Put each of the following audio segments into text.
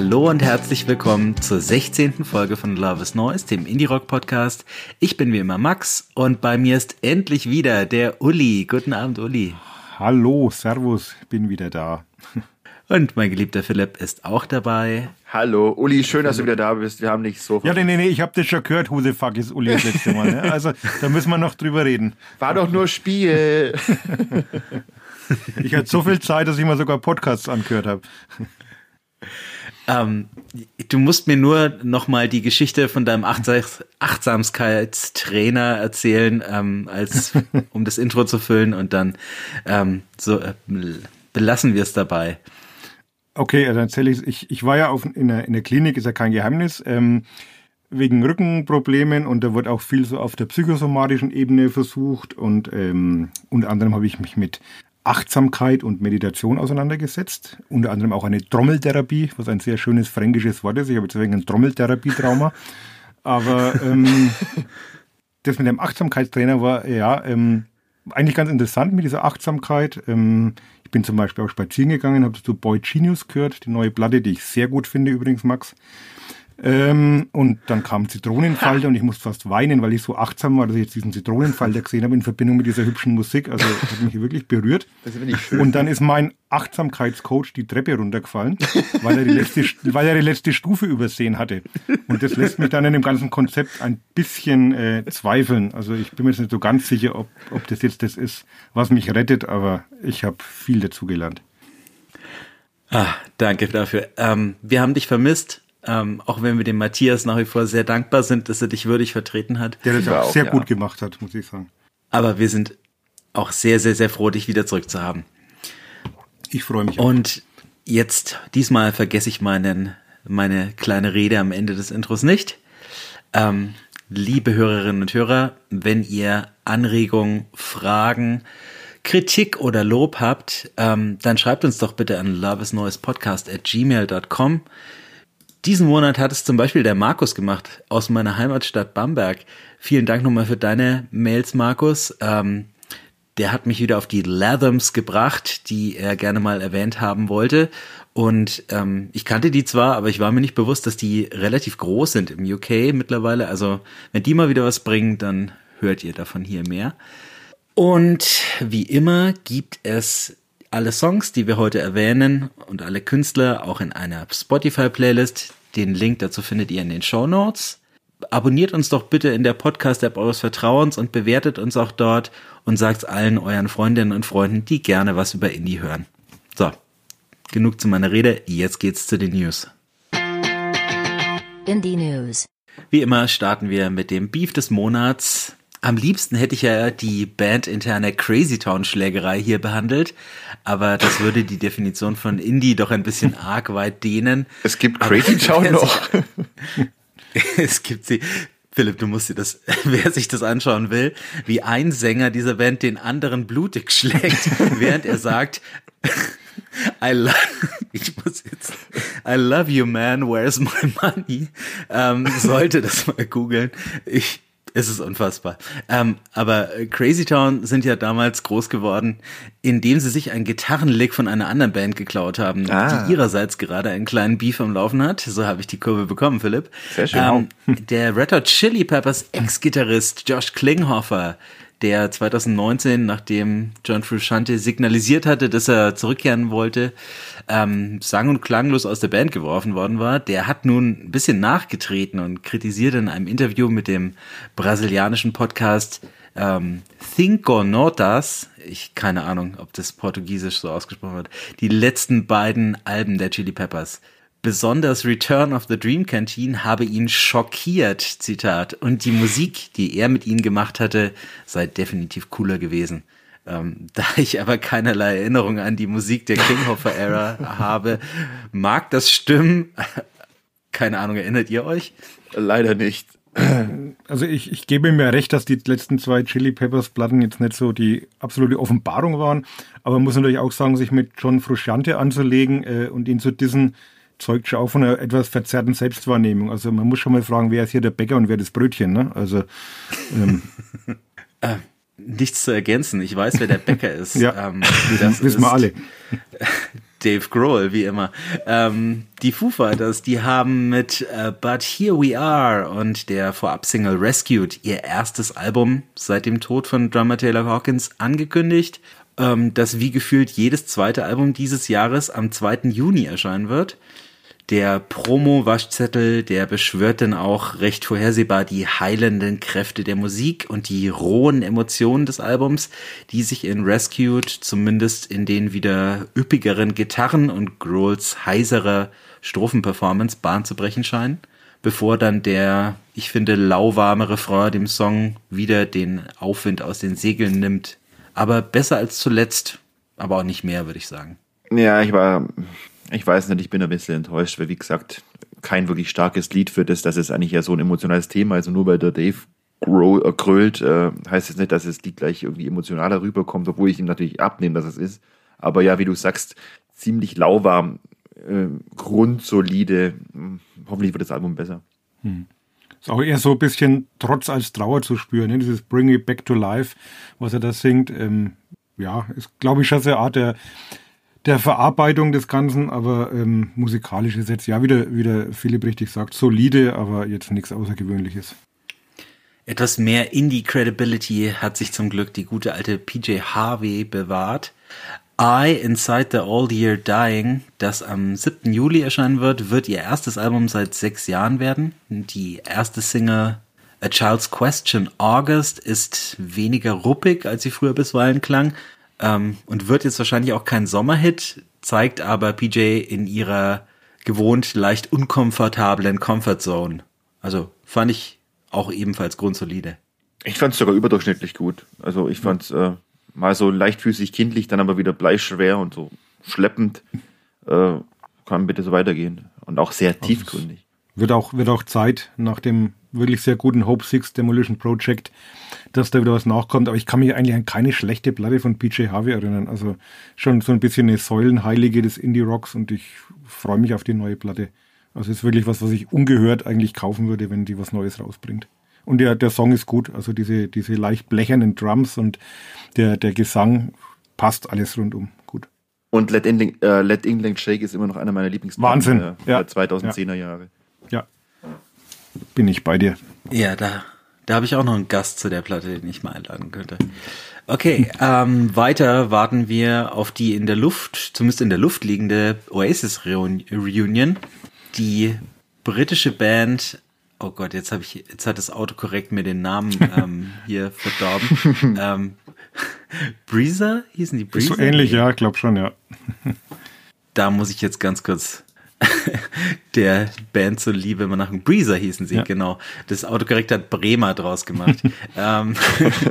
Hallo und herzlich willkommen zur 16. Folge von Love is Noise, dem Indie-Rock-Podcast. Ich bin wie immer Max und bei mir ist endlich wieder der Uli. Guten Abend, Uli. Hallo, Servus, bin wieder da. Und mein geliebter Philipp ist auch dabei. Hallo, Uli, schön, dass du wieder da bist. Wir haben dich so. Ja, nee, nee, nee, ich habe das schon gehört, who the fuck ist Uli das letzte Mal. Ne? Also, da müssen wir noch drüber reden. War doch nur Spiel. ich hatte so viel Zeit, dass ich mal sogar Podcasts angehört habe. Ähm, du musst mir nur noch mal die Geschichte von deinem Achtsamkeitstrainer erzählen, ähm, als um das Intro zu füllen und dann ähm, so äh, belassen wir es dabei. Okay, also erzähle ich, ich, ich war ja auf, in, der, in der Klinik, ist ja kein Geheimnis, ähm, wegen Rückenproblemen und da wird auch viel so auf der psychosomatischen Ebene versucht und ähm, unter anderem habe ich mich mit Achtsamkeit und Meditation auseinandergesetzt. Unter anderem auch eine Trommeltherapie, was ein sehr schönes fränkisches Wort ist. Ich habe deswegen ein Trommeltherapietrauma. Aber ähm, das mit dem Achtsamkeitstrainer war ja ähm, eigentlich ganz interessant mit dieser Achtsamkeit. Ähm, ich bin zum Beispiel auch spazieren gegangen, habe zu Boy Genius gehört, die neue Platte, die ich sehr gut finde übrigens, Max. Ähm, und dann kam Zitronenfalter und ich musste fast weinen, weil ich so achtsam war, dass ich jetzt diesen Zitronenfalter gesehen habe in Verbindung mit dieser hübschen Musik. Also das hat mich wirklich berührt. Das ich schön. Und dann ist mein Achtsamkeitscoach die Treppe runtergefallen, weil er, die letzte, weil er die letzte Stufe übersehen hatte. Und das lässt mich dann in dem ganzen Konzept ein bisschen äh, zweifeln. Also ich bin mir jetzt nicht so ganz sicher, ob, ob das jetzt das ist, was mich rettet, aber ich habe viel dazu gelernt. Ah, danke dafür. Ähm, wir haben dich vermisst. Ähm, auch wenn wir dem Matthias nach wie vor sehr dankbar sind, dass er dich würdig vertreten hat. Der das auch sehr ja. gut gemacht hat, muss ich sagen. Aber wir sind auch sehr, sehr, sehr froh, dich wieder zurück zu haben. Ich freue mich. Auch. Und jetzt, diesmal vergesse ich meinen, meine kleine Rede am Ende des Intros nicht. Ähm, liebe Hörerinnen und Hörer, wenn ihr Anregungen, Fragen, Kritik oder Lob habt, ähm, dann schreibt uns doch bitte an loveisneuespodcast at gmail.com. Diesen Monat hat es zum Beispiel der Markus gemacht aus meiner Heimatstadt Bamberg. Vielen Dank nochmal für deine Mails, Markus. Ähm, der hat mich wieder auf die Lathams gebracht, die er gerne mal erwähnt haben wollte. Und ähm, ich kannte die zwar, aber ich war mir nicht bewusst, dass die relativ groß sind im UK mittlerweile. Also wenn die mal wieder was bringen, dann hört ihr davon hier mehr. Und wie immer gibt es alle Songs, die wir heute erwähnen und alle Künstler auch in einer Spotify-Playlist. Den Link dazu findet ihr in den Show Notes. Abonniert uns doch bitte in der Podcast-App eures Vertrauens und bewertet uns auch dort und sagt allen euren Freundinnen und Freunden, die gerne was über Indie hören. So, genug zu meiner Rede. Jetzt geht's zu den News. Indie News. Wie immer starten wir mit dem Beef des Monats. Am liebsten hätte ich ja die bandinterne Crazy Town Schlägerei hier behandelt, aber das würde die Definition von Indie doch ein bisschen arg weit dehnen. Es gibt Crazy Town noch. es gibt sie. Philipp, du musst dir das, wer sich das anschauen will, wie ein Sänger dieser Band den anderen blutig schlägt, während er sagt, I love, ich muss jetzt, I love you man, where's my money? Ähm, sollte das mal googeln. Ich, es ist unfassbar. Ähm, aber Crazy Town sind ja damals groß geworden, indem sie sich einen Gitarrenlick von einer anderen Band geklaut haben, ah. die ihrerseits gerade einen kleinen Beef am Laufen hat. So habe ich die Kurve bekommen, Philipp. Sehr schön. Ähm, der Red Hot Chili Peppers Ex-Gitarrist Josh Klinghoffer der 2019, nachdem John Frusciante signalisiert hatte, dass er zurückkehren wollte, ähm, sang- und klanglos aus der Band geworfen worden war, der hat nun ein bisschen nachgetreten und kritisiert in einem Interview mit dem brasilianischen Podcast ähm, Cinco Notas, ich keine Ahnung, ob das portugiesisch so ausgesprochen wird, die letzten beiden Alben der Chili Peppers. Besonders Return of the Dream Canteen habe ihn schockiert, Zitat. Und die Musik, die er mit ihnen gemacht hatte, sei definitiv cooler gewesen. Ähm, da ich aber keinerlei Erinnerung an die Musik der Kinghofer-Ära habe, mag das stimmen. Keine Ahnung, erinnert ihr euch? Leider nicht. Also ich, ich gebe mir recht, dass die letzten zwei Chili Peppers Platten jetzt nicht so die absolute Offenbarung waren, aber man muss natürlich auch sagen, sich mit John Frusciante anzulegen äh, und ihn zu diesen zeugt schon auch von einer etwas verzerrten Selbstwahrnehmung. Also man muss schon mal fragen, wer ist hier der Bäcker und wer das Brötchen, ne? Also ähm, äh, nichts zu ergänzen. Ich weiß, wer der Bäcker ist. ja, ähm, das wissen wir alle. Dave Grohl, wie immer. Ähm, die Foo Fighters, die haben mit uh, But Here We Are und der Vorab-Single Rescued ihr erstes Album seit dem Tod von Drummer Taylor Hawkins angekündigt, ähm, das wie gefühlt jedes zweite Album dieses Jahres am 2. Juni erscheinen wird. Der Promo-Waschzettel, der beschwört dann auch recht vorhersehbar die heilenden Kräfte der Musik und die rohen Emotionen des Albums, die sich in Rescued zumindest in den wieder üppigeren Gitarren und Grohls heiserer Strophenperformance Bahn zu brechen scheinen, bevor dann der, ich finde, lauwarme Refrain dem Song wieder den Aufwind aus den Segeln nimmt. Aber besser als zuletzt, aber auch nicht mehr, würde ich sagen. Ja, ich war ich weiß nicht, ich bin ein bisschen enttäuscht, weil wie gesagt, kein wirklich starkes Lied für das, dass es eigentlich ja so ein emotionales Thema ist. Also nur weil der Dave äh, grölt, äh, heißt es das nicht, dass das Lied gleich irgendwie emotionaler rüberkommt, obwohl ich ihm natürlich abnehme, dass es ist. Aber ja, wie du sagst, ziemlich lauwarm, äh, grundsolide. Hm, hoffentlich wird das Album besser. Hm. Ist auch eher so ein bisschen Trotz als Trauer zu spüren, ne? dieses Bring It Back to Life, was er da singt. Ähm, ja, ist, glaube ich, schon so eine Art der der Verarbeitung des Ganzen, aber ähm, musikalisch ist jetzt ja wieder, wie der Philipp richtig sagt, solide, aber jetzt nichts Außergewöhnliches. Etwas mehr Indie-Credibility hat sich zum Glück die gute alte PJ Harvey bewahrt. I Inside the Old Year Dying, das am 7. Juli erscheinen wird, wird ihr erstes Album seit sechs Jahren werden. Die erste Single A Child's Question August ist weniger ruppig, als sie früher bisweilen klang, ähm, und wird jetzt wahrscheinlich auch kein Sommerhit, zeigt aber PJ in ihrer gewohnt leicht unkomfortablen Comfort Zone. Also fand ich auch ebenfalls grundsolide. Ich fand es sogar überdurchschnittlich gut. Also ich fand es äh, mal so leichtfüßig kindlich, dann aber wieder bleischwer und so schleppend. Äh, kann bitte so weitergehen. Und auch sehr tiefgründig. Wird auch, wird auch Zeit nach dem wirklich sehr guten Hope Six Demolition Project dass da wieder was nachkommt. Aber ich kann mich eigentlich an keine schlechte Platte von PJ Harvey erinnern. Also schon so ein bisschen eine Säulenheilige des Indie-Rocks und ich freue mich auf die neue Platte. Also ist wirklich was, was ich ungehört eigentlich kaufen würde, wenn die was Neues rausbringt. Und der, der Song ist gut, also diese, diese leicht blechernen Drums und der, der Gesang passt alles rundum gut. Und Let England, äh, Let England Shake ist immer noch einer meiner Lieblingsplatten Wahnsinn. der, ja. 2010er Jahre. Ja, bin ich bei dir. Ja, da da habe ich auch noch einen Gast zu der Platte, den ich mal einladen könnte. Okay, ähm, weiter warten wir auf die in der Luft, zumindest in der Luft liegende Oasis Reunion. Die britische Band, oh Gott, jetzt habe ich, jetzt hat das Autokorrekt mir den Namen ähm, hier verdorben. ähm, Breezer hießen die Breezer? So ähnlich, ja, glaub schon, ja. da muss ich jetzt ganz kurz der Band zuliebe mal nach Breezer hießen sie, ja. genau. Das Autokorrekt hat Bremer draus gemacht. ähm,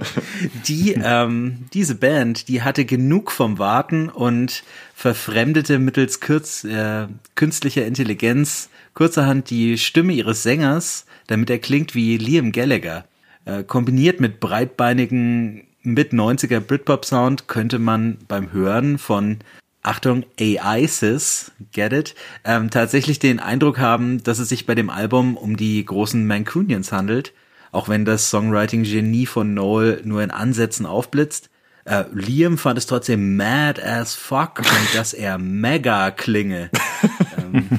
die, ähm, diese Band, die hatte genug vom Warten und verfremdete mittels kürz, äh, künstlicher Intelligenz kurzerhand die Stimme ihres Sängers, damit er klingt wie Liam Gallagher. Äh, kombiniert mit breitbeinigen mit 90er Britpop Sound könnte man beim Hören von Achtung, AISIS, get it, ähm, tatsächlich den Eindruck haben, dass es sich bei dem Album um die großen Mancunians handelt, auch wenn das Songwriting-Genie von Noel nur in Ansätzen aufblitzt. Äh, Liam fand es trotzdem mad as fuck und dass er mega klinge. ähm,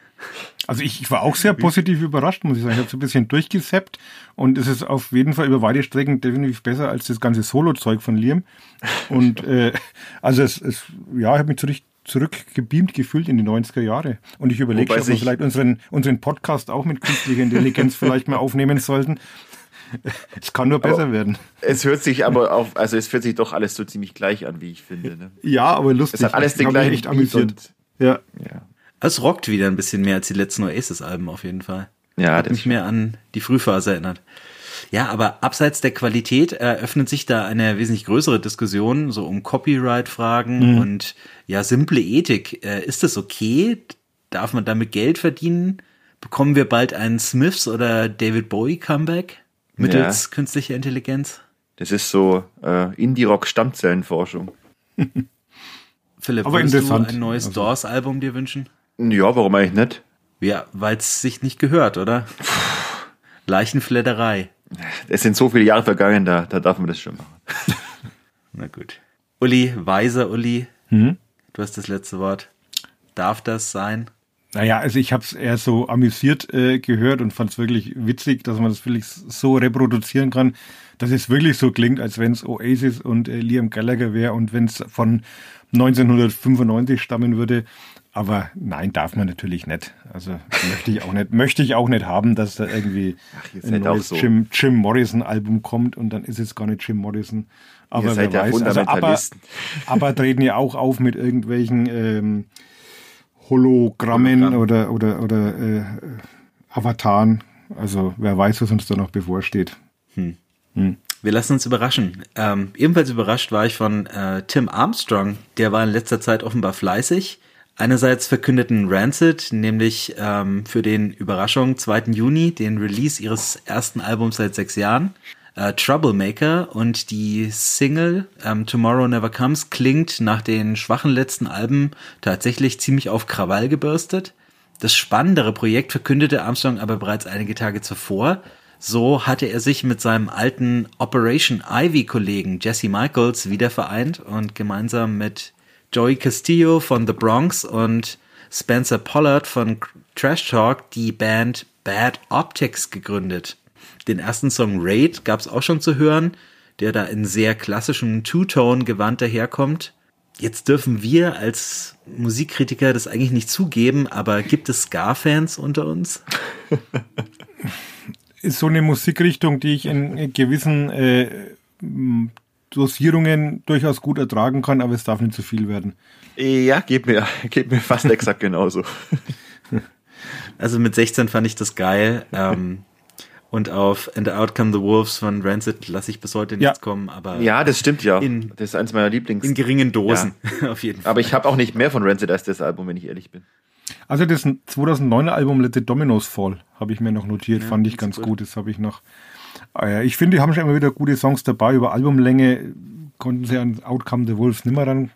also ich, ich war auch sehr positiv überrascht, muss ich sagen. Ich habe so ein bisschen durchgesappt und es ist auf jeden Fall über weite Strecken definitiv besser als das ganze Solo-Zeug von Liam. Und äh, also es, es ja, ich habe mich zurück, zurückgebeamt gefühlt in die 90er Jahre. Und ich überlege, ob wir vielleicht unseren, unseren Podcast auch mit künstlicher Intelligenz vielleicht mal aufnehmen sollten. Es kann nur besser aber werden. Es hört sich aber auf, also es hört sich doch alles so ziemlich gleich an, wie ich finde. Ne? Ja, aber lustig. Es hat alles den gleichen echt amüsiert. Ja. ja. Es rockt wieder ein bisschen mehr als die letzten Oasis-Alben auf jeden Fall. Ja, Hat mich mehr an die Frühphase erinnert. Ja, aber abseits der Qualität eröffnet sich da eine wesentlich größere Diskussion, so um Copyright-Fragen mhm. und ja, simple Ethik. Äh, ist das okay? Darf man damit Geld verdienen Bekommen wir bald ein Smiths oder David Bowie Comeback mittels ja. künstlicher Intelligenz? Das ist so äh, Indie-Rock-Stammzellenforschung. Philipp, Aber würdest du ein neues also. Doors-Album dir wünschen? Ja, warum eigentlich nicht? Ja, weil es sich nicht gehört, oder? Leichenfledderei. Es sind so viele Jahre vergangen, da, da darf man das schon machen. Na gut. Uli, weiser Uli, hm? du hast das letzte Wort. Darf das sein? Naja, also ich habe es eher so amüsiert äh, gehört und fand es wirklich witzig, dass man das wirklich so reproduzieren kann, dass es wirklich so klingt, als wenn es Oasis und äh, Liam Gallagher wäre und wenn es von 1995 stammen würde. Aber nein, darf man natürlich nicht. Also möchte ich auch nicht, möchte ich auch nicht haben, dass da irgendwie Ach, ein neues so. Jim, Jim Morrison Album kommt und dann ist es gar nicht Jim Morrison. Aber ihr wer weiß, also aber, aber treten ja auch auf mit irgendwelchen ähm, Hologrammen Hologramm. oder oder oder äh, Avataren. Also wer weiß, was uns da noch bevorsteht. Hm. Hm. Wir lassen uns überraschen. Ähm, ebenfalls überrascht war ich von äh, Tim Armstrong. Der war in letzter Zeit offenbar fleißig. Einerseits verkündeten Rancid, nämlich ähm, für den Überraschung 2. Juni den Release ihres ersten Albums seit sechs Jahren äh, Troublemaker und die Single ähm, Tomorrow Never Comes klingt nach den schwachen letzten Alben tatsächlich ziemlich auf Krawall gebürstet. Das spannendere Projekt verkündete Armstrong aber bereits einige Tage zuvor. So hatte er sich mit seinem alten Operation Ivy Kollegen Jesse Michaels wieder vereint und gemeinsam mit Joey Castillo von The Bronx und Spencer Pollard von Trash Talk die Band Bad Optics gegründet. Den ersten Song Raid gab es auch schon zu hören, der da in sehr klassischem Two-Tone-Gewand daherkommt. Jetzt dürfen wir als Musikkritiker das eigentlich nicht zugeben, aber gibt es Ska-Fans unter uns? Ist so eine Musikrichtung, die ich in gewissen äh, Dosierungen durchaus gut ertragen kann, aber es darf nicht zu viel werden. Ja, geht mir, geht mir fast exakt genauso. Also mit 16 fand ich das geil. Ähm, und auf And Out Come the Wolves von Rancid lasse ich bis heute nichts ja. kommen. Aber ja, das stimmt ja. In, das ist eins meiner Lieblings. In geringen Dosen, ja. auf jeden Fall. Aber ich habe auch nicht mehr von Rancid als das Album, wenn ich ehrlich bin. Also das 2009er Album Let the Dominoes Fall habe ich mir noch notiert, ja, fand ich ganz gut. gut. Das habe ich noch. Ah ich finde, die haben schon immer wieder gute Songs dabei. Über Albumlänge konnten sie an Outcome the Wolves nimmer ran,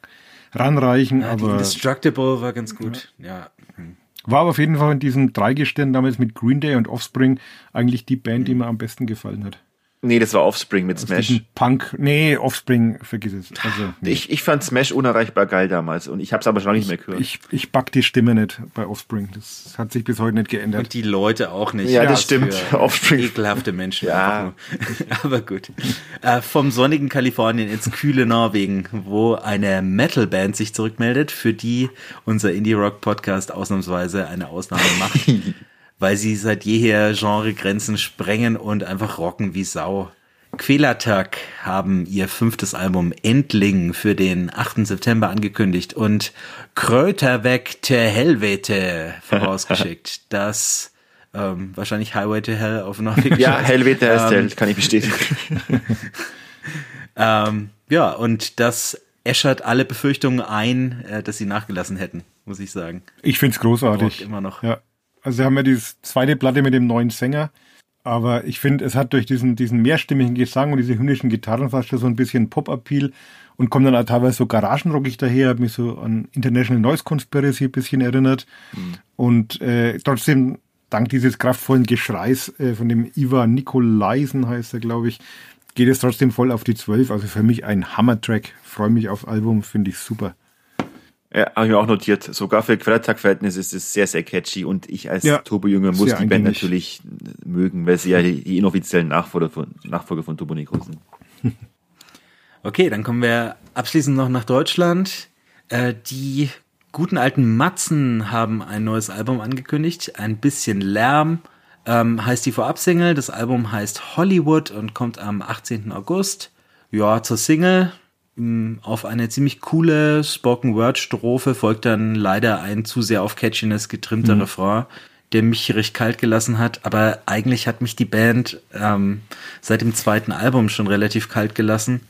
ranreichen. Ja, aber Indestructible war ganz gut. Ja. Hm. War aber auf jeden Fall in diesem Dreigestirn damals mit Green Day und Offspring eigentlich die Band, die mir am besten gefallen hat. Nee, das war Offspring mit Smash. Punk, nee, Offspring, vergiss es. Also, nee. ich, ich fand Smash unerreichbar geil damals und ich habe es aber schon lange nicht mehr gehört. Ich, ich back die Stimme nicht bei Offspring. Das hat sich bis heute nicht geändert. Und die Leute auch nicht. Ja, das stimmt. Offspring. Ekelhafte Menschen. Ja. aber gut. Äh, vom sonnigen Kalifornien ins kühle Norwegen, wo eine Metalband sich zurückmeldet, für die unser Indie-Rock-Podcast ausnahmsweise eine Ausnahme macht. weil sie seit jeher Genregrenzen sprengen und einfach rocken wie Sau. Quälertag haben ihr fünftes Album Endling für den 8. September angekündigt und Kröter weg der Helvete vorausgeschickt. das ähm, wahrscheinlich Highway to Hell auf Norwegisch. Ja, Helvete heißt ähm, Hell, kann ich bestätigen. ähm, ja, und das äschert alle Befürchtungen ein, äh, dass sie nachgelassen hätten, muss ich sagen. Ich find's großartig. Immer noch. Ja. Also haben wir die zweite Platte mit dem neuen Sänger. Aber ich finde, es hat durch diesen, diesen mehrstimmigen Gesang und diese hündischen Gitarren fast schon so ein bisschen Pop-Appeal und kommt dann auch teilweise so garagenrockig daher, hat mich so an International Noise Conspiracy ein bisschen erinnert. Mhm. Und äh, trotzdem, dank dieses kraftvollen Geschreis äh, von dem Ivar Nikolaisen heißt er, glaube ich, geht es trotzdem voll auf die Zwölf. Also für mich ein Hammer-Track. Freue mich aufs Album, finde ich super. Ja, habe ich mir auch notiert. Sogar für Quertag-Verhältnisse ist es sehr, sehr catchy und ich als ja, Turbo-Jünger muss die Band natürlich mögen, weil sie ja die, die inoffiziellen Nachfolger von, Nachfolger von Turbo Negro sind. Okay, dann kommen wir abschließend noch nach Deutschland. Äh, die guten alten Matzen haben ein neues Album angekündigt. Ein bisschen Lärm ähm, heißt die Vorab-Single. Das Album heißt Hollywood und kommt am 18. August. Ja, zur Single auf eine ziemlich coole Spoken-Word-Strophe folgt dann leider ein zu sehr auf Catchiness getrimmter mhm. Refrain, der mich recht kalt gelassen hat. Aber eigentlich hat mich die Band ähm, seit dem zweiten Album schon relativ kalt gelassen.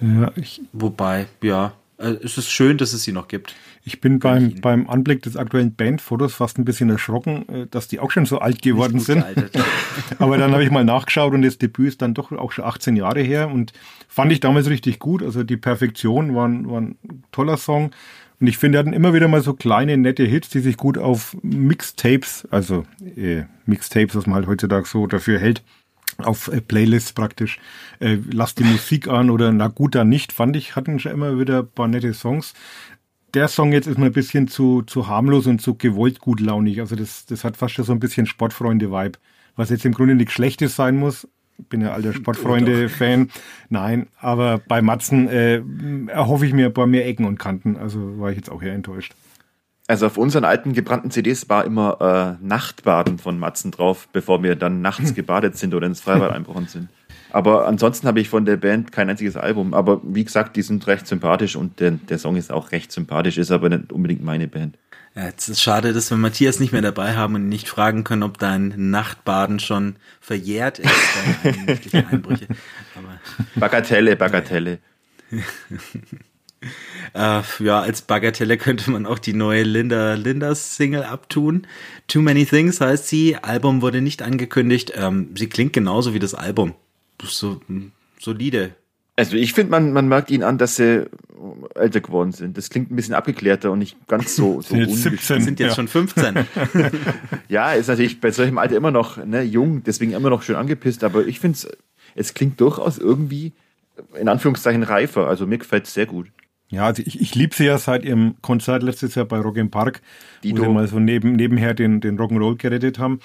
Ja, ich Wobei, ja, äh, es ist schön, dass es sie noch gibt. Ich bin beim, beim Anblick des aktuellen Bandfotos fast ein bisschen erschrocken, äh, dass die auch schon so alt geworden sind. Aber dann habe ich mal nachgeschaut und das Debüt ist dann doch auch schon 18 Jahre her und fand ich damals richtig gut. Also die Perfektion war, ein, war ein toller Song. Und ich finde, er hatten immer wieder mal so kleine, nette Hits, die sich gut auf Mixtapes, also äh, Mixtapes, was man halt heutzutage so dafür hält, auf äh, Playlists praktisch. Äh, lass die Musik an oder na gut, dann nicht, fand ich, hatten schon immer wieder ein paar nette Songs. Der Song jetzt ist mir ein bisschen zu, zu harmlos und zu gewollt gutlaunig. Also das, das hat fast schon so ein bisschen Sportfreunde-Vibe. Was jetzt im Grunde nichts Schlechtes sein muss. Ich bin ja alter Sportfreunde-Fan. Nein, aber bei Matzen äh, erhoffe ich mir ein paar mehr Ecken und Kanten. Also war ich jetzt auch eher enttäuscht. Also auf unseren alten gebrannten CDs war immer äh, Nachtbaden von Matzen drauf, bevor wir dann nachts gebadet sind oder ins Freibad einbrochen sind. Aber ansonsten habe ich von der Band kein einziges Album. Aber wie gesagt, die sind recht sympathisch und der, der Song ist auch recht sympathisch, ist aber nicht unbedingt meine Band. Ja, jetzt ist schade, dass wir Matthias nicht mehr dabei haben und nicht fragen können, ob dein Nachtbaden schon verjährt ist. Einbrüche. Aber, Bagatelle, Bagatelle. Äh, ja, als Bagatelle könnte man auch die neue Linda Lindas Single abtun. Too Many Things heißt sie. Album wurde nicht angekündigt. Ähm, sie klingt genauso wie das Album. So solide. Also ich finde, man, man merkt ihnen an, dass sie älter geworden sind. Das klingt ein bisschen abgeklärter und nicht ganz so, so sind, 17, sind jetzt ja. schon 15. ja, ist natürlich bei solchem Alter immer noch ne, jung, deswegen immer noch schön angepisst, aber ich finde es, es klingt durchaus irgendwie in Anführungszeichen reifer. Also mir gefällt es sehr gut. Ja, also ich, ich liebe sie ja seit ihrem Konzert letztes Jahr bei Rock im Park, Dito. wo sie mal so neben, nebenher den, den Rock'n'Roll gerettet haben.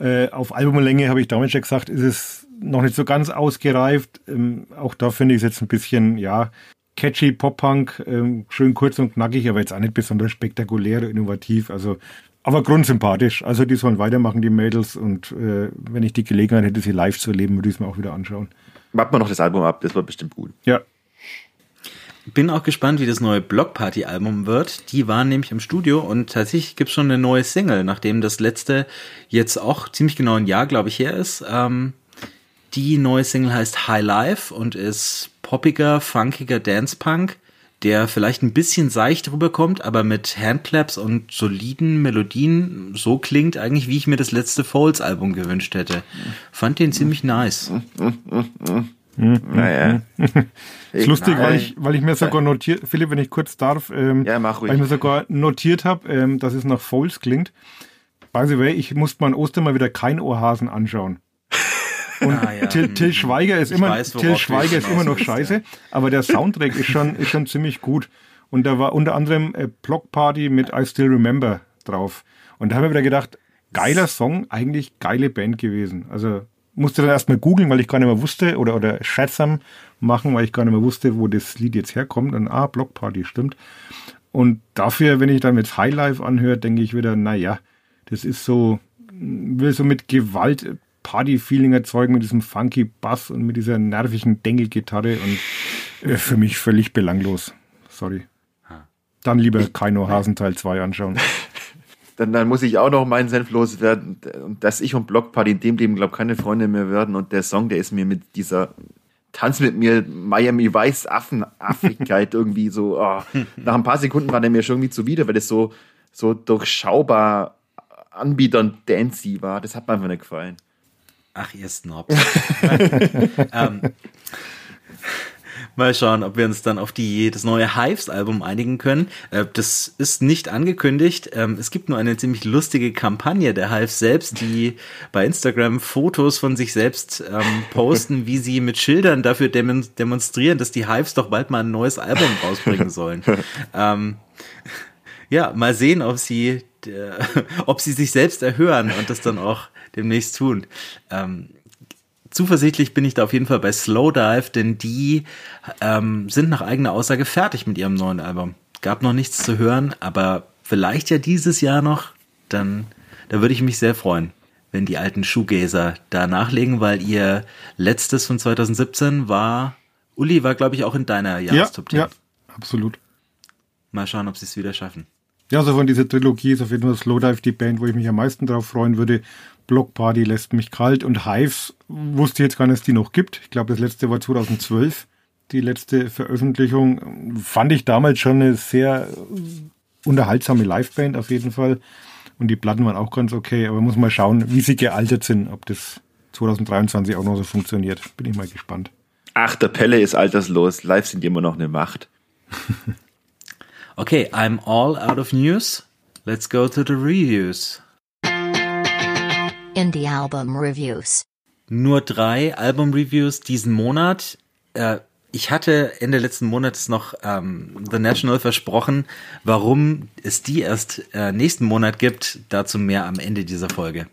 Äh, auf Albumlänge habe ich damals schon gesagt, ist es noch nicht so ganz ausgereift. Ähm, auch da finde ich es jetzt ein bisschen, ja, catchy Pop-Punk, ähm, schön kurz und knackig, aber jetzt auch nicht besonders spektakulär, innovativ. Also, aber grundsympathisch. Also die sollen weitermachen, die Mädels. Und äh, wenn ich die Gelegenheit hätte, sie live zu erleben, würde ich es mir auch wieder anschauen. Warten wir noch das Album ab, das wird bestimmt gut. Ja, bin auch gespannt, wie das neue Blockparty-Album wird. Die waren nämlich im Studio und tatsächlich gibt's schon eine neue Single, nachdem das letzte jetzt auch ziemlich genau ein Jahr, glaube ich, her ist. Ähm, die neue Single heißt High Life und ist poppiger, funkiger Dance-Punk, der vielleicht ein bisschen seicht rüberkommt, aber mit Handclaps und soliden Melodien so klingt eigentlich, wie ich mir das letzte Folds-Album gewünscht hätte. Fand den ziemlich nice. Naja. ist lustig, weil ich, weil ich mir sogar notiert, Philipp, wenn ich kurz darf, ähm, ja, mach ruhig. weil ich mir sogar notiert habe, ähm, dass es nach Foles klingt. By the way, ich musste mal an Ostern mal wieder kein Ohrhasen anschauen. Und ah, ja. Till, Till, Schweiger ist ich immer, weiß, Till Schweiger ist immer noch scheiße, ja. aber der Soundtrack ist schon, ist schon ziemlich gut. Und da war unter anderem äh, Block Party mit I Still Remember drauf. Und da habe ich wieder gedacht, geiler Song, eigentlich geile Band gewesen. Also musste dann erstmal googeln, weil ich gar nicht mehr wusste, oder, oder Schätzam machen, weil ich gar nicht mehr wusste, wo das Lied jetzt herkommt. Und ah, Blockparty, stimmt. Und dafür, wenn ich dann mit Highlife anhöre, denke ich wieder, naja, das ist so, will so mit Gewalt Party-Feeling erzeugen, mit diesem funky Bass und mit dieser nervigen Dengelgitarre und äh, für mich völlig belanglos. Sorry. Dann lieber Kaino Hasen Teil 2 anschauen. dann, dann muss ich auch noch meinen Senf loswerden, dass ich und Blockparty in dem Leben, glaube keine Freunde mehr werden. Und der Song, der ist mir mit dieser Tanz mit mir Miami Vice Affen Affigkeit irgendwie so, oh, nach ein paar Sekunden war der mir schon irgendwie zuwider, weil es so, so durchschaubar Anbietern dancy war. Das hat mir einfach nicht gefallen. Ach, ihr Snobs. ähm, Mal schauen, ob wir uns dann auf die, das neue Hives-Album einigen können. Äh, das ist nicht angekündigt. Ähm, es gibt nur eine ziemlich lustige Kampagne der Hives selbst, die bei Instagram Fotos von sich selbst ähm, posten, wie sie mit Schildern dafür demonstrieren, dass die Hives doch bald mal ein neues Album rausbringen sollen. ähm, ja, mal sehen, ob sie, äh, ob sie sich selbst erhören und das dann auch demnächst tun. Ähm, zuversichtlich bin ich da auf jeden Fall bei Slowdive, denn die ähm, sind nach eigener Aussage fertig mit ihrem neuen Album. Gab noch nichts zu hören, aber vielleicht ja dieses Jahr noch, dann da würde ich mich sehr freuen, wenn die alten Shoegazer da nachlegen, weil ihr letztes von 2017 war, Uli war glaube ich auch in deiner Jahrestop 10. Ja, ja, absolut. Mal schauen, ob sie es wieder schaffen. Ja, so von dieser Trilogie ist auf jeden Fall Slowdive die Band, wo ich mich am meisten drauf freuen würde. Block Party lässt mich kalt und Hives wusste jetzt gar nicht, dass die noch gibt. Ich glaube, das letzte war 2012. die letzte Veröffentlichung. Fand ich damals schon eine sehr unterhaltsame Liveband auf jeden Fall. Und die Platten waren auch ganz okay, aber muss mal schauen, wie sie gealtert sind, ob das 2023 auch noch so funktioniert. Bin ich mal gespannt. Ach, der Pelle ist alterslos. Live sind die immer noch eine Macht. okay, I'm all out of news. Let's go to the reviews. Indie Album Reviews. Nur drei Album-Reviews diesen Monat. Äh, ich hatte Ende letzten Monats noch ähm, The National versprochen. Warum es die erst äh, nächsten Monat gibt, dazu mehr am Ende dieser Folge.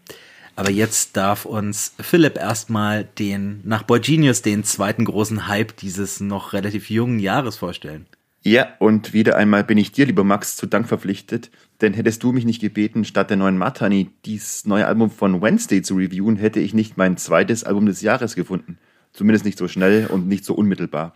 Aber jetzt darf uns Philipp erstmal den, nach Boy Genius, den zweiten großen Hype dieses noch relativ jungen Jahres vorstellen. Ja, und wieder einmal bin ich dir, lieber Max, zu Dank verpflichtet, denn hättest du mich nicht gebeten, statt der neuen Matani dieses neue Album von Wednesday zu reviewen, hätte ich nicht mein zweites Album des Jahres gefunden. Zumindest nicht so schnell und nicht so unmittelbar.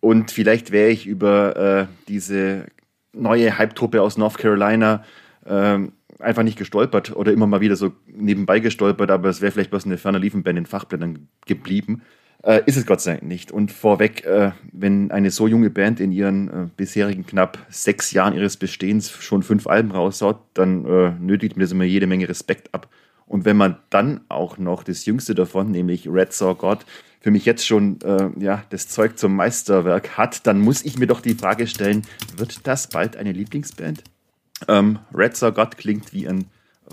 Und vielleicht wäre ich über äh, diese neue Hype-Truppe aus North Carolina äh, einfach nicht gestolpert oder immer mal wieder so nebenbei gestolpert, aber es wäre vielleicht bloß eine ferner Liefenband in Fachblättern geblieben. Äh, ist es Gott sei Dank nicht. Und vorweg, äh, wenn eine so junge Band in ihren äh, bisherigen knapp sechs Jahren ihres Bestehens schon fünf Alben raushaut, dann äh, nötigt mir das immer jede Menge Respekt ab. Und wenn man dann auch noch das jüngste davon, nämlich Red Saw God, für mich jetzt schon äh, ja, das Zeug zum Meisterwerk hat, dann muss ich mir doch die Frage stellen, wird das bald eine Lieblingsband? Ähm, Red Saw God klingt wie ein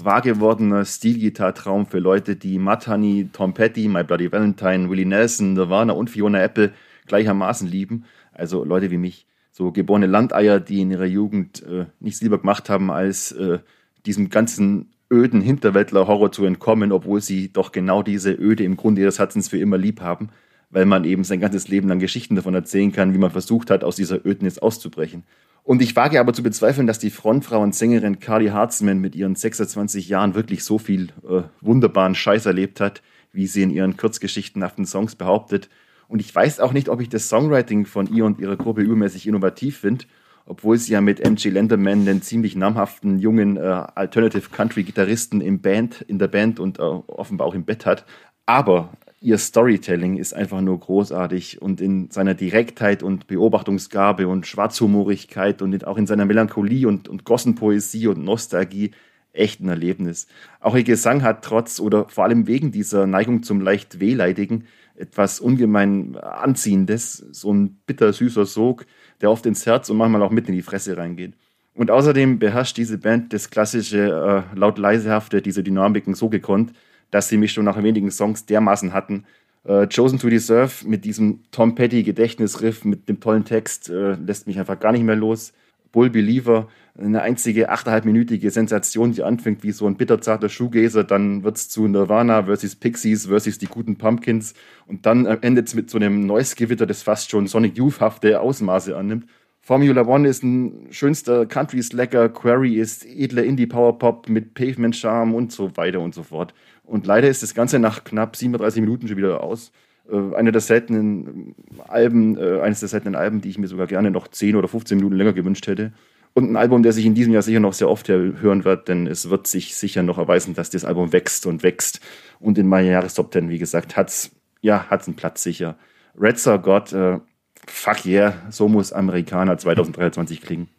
wahr gewordener Stilgitartraum für Leute, die Matt Honey, Tom Petty, My Bloody Valentine, Willie Nelson, Nirvana und Fiona Apple gleichermaßen lieben. Also Leute wie mich, so geborene Landeier, die in ihrer Jugend äh, nichts lieber gemacht haben, als äh, diesem ganzen öden Hinterwäldler-Horror zu entkommen, obwohl sie doch genau diese Öde im Grunde ihres Herzens für immer lieb haben, weil man eben sein ganzes Leben lang Geschichten davon erzählen kann, wie man versucht hat, aus dieser Ödnis auszubrechen. Und ich wage aber zu bezweifeln, dass die Frontfrau und Sängerin Carly Hartzman mit ihren 26 Jahren wirklich so viel äh, wunderbaren Scheiß erlebt hat, wie sie in ihren kurzgeschichtenhaften Songs behauptet. Und ich weiß auch nicht, ob ich das Songwriting von ihr und ihrer Gruppe übermäßig innovativ finde obwohl sie ja mit MG Lenderman einen ziemlich namhaften jungen äh, Alternative Country Gitarristen im Band, in der Band und äh, offenbar auch im Bett hat. Aber ihr Storytelling ist einfach nur großartig und in seiner Direktheit und Beobachtungsgabe und Schwarzhumorigkeit und auch in seiner Melancholie und, und Gossenpoesie und Nostalgie echt ein Erlebnis. Auch ihr Gesang hat trotz oder vor allem wegen dieser Neigung zum leicht Wehleidigen etwas ungemein Anziehendes, so ein bitter süßer Sog, der oft ins Herz und manchmal auch mit in die Fresse reingeht. Und außerdem beherrscht diese Band das klassische äh, laut-leisehafte, diese Dynamiken so gekonnt, dass sie mich schon nach wenigen Songs dermaßen hatten. Äh, Chosen to Deserve mit diesem Tom Petty Gedächtnisriff mit dem tollen Text äh, lässt mich einfach gar nicht mehr los. Bull Believer, eine einzige achteinhalbminütige Sensation, die anfängt wie so ein bitterzarter Shoegazer, dann wird es zu Nirvana versus Pixies versus die guten Pumpkins und dann endet es mit so einem Noise-Gewitter, das fast schon Sonic Youth-hafte Ausmaße annimmt. Formula One ist ein schönster Country-Slacker, Query ist edler Indie-Power-Pop mit Pavement-Charme und so weiter und so fort. Und leider ist das Ganze nach knapp 37 Minuten schon wieder aus. Äh, eine der seltenen Alben, äh, eines der seltenen Alben, die ich mir sogar gerne noch 10 oder 15 Minuten länger gewünscht hätte. Und ein Album, der sich in diesem Jahr sicher noch sehr oft hören wird, denn es wird sich sicher noch erweisen, dass das Album wächst und wächst. Und in meiner Jahrestop 10, wie gesagt, hat's, ja, hat's einen Platz sicher. Red Star God, äh, fuck yeah, so muss Amerikaner 2023 klingen.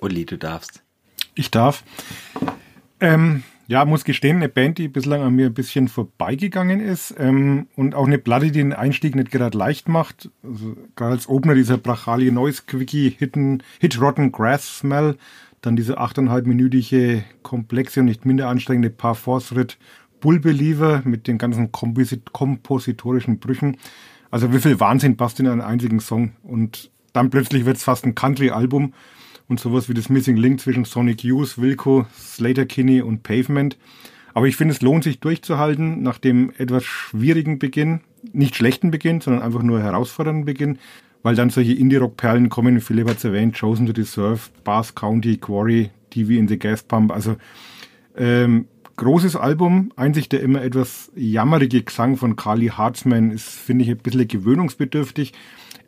Uli, du darfst. Ich darf. Ähm, ja, muss gestehen, eine Band, die bislang an mir ein bisschen vorbeigegangen ist ähm, und auch eine Platte, die den Einstieg nicht gerade leicht macht. Also, gerade als Opener dieser Brachalie Noise Quickie Hidden, Hit Rotten Grass Smell, dann diese achteinhalbminütige, komplexe und nicht minder anstrengende Paar Force Ritt Bull Believer mit den ganzen Komposit kompositorischen Brüchen. Also wie viel Wahnsinn passt in einen einzigen Song und dann plötzlich wird es fast ein Country-Album und sowas wie das Missing Link zwischen Sonic Youth, Wilco, Slater Kinney und Pavement. Aber ich finde, es lohnt sich durchzuhalten nach dem etwas schwierigen Beginn, nicht schlechten Beginn, sondern einfach nur herausfordernden Beginn, weil dann solche Indie-Rock-Perlen kommen, Philipp hat es erwähnt, Chosen to Deserve, Bass County, Quarry, TV in the Gas Pump, also ähm, großes Album, einzig der immer etwas jammerige Gesang von Carly Hartzman ist, finde ich, ein bisschen gewöhnungsbedürftig.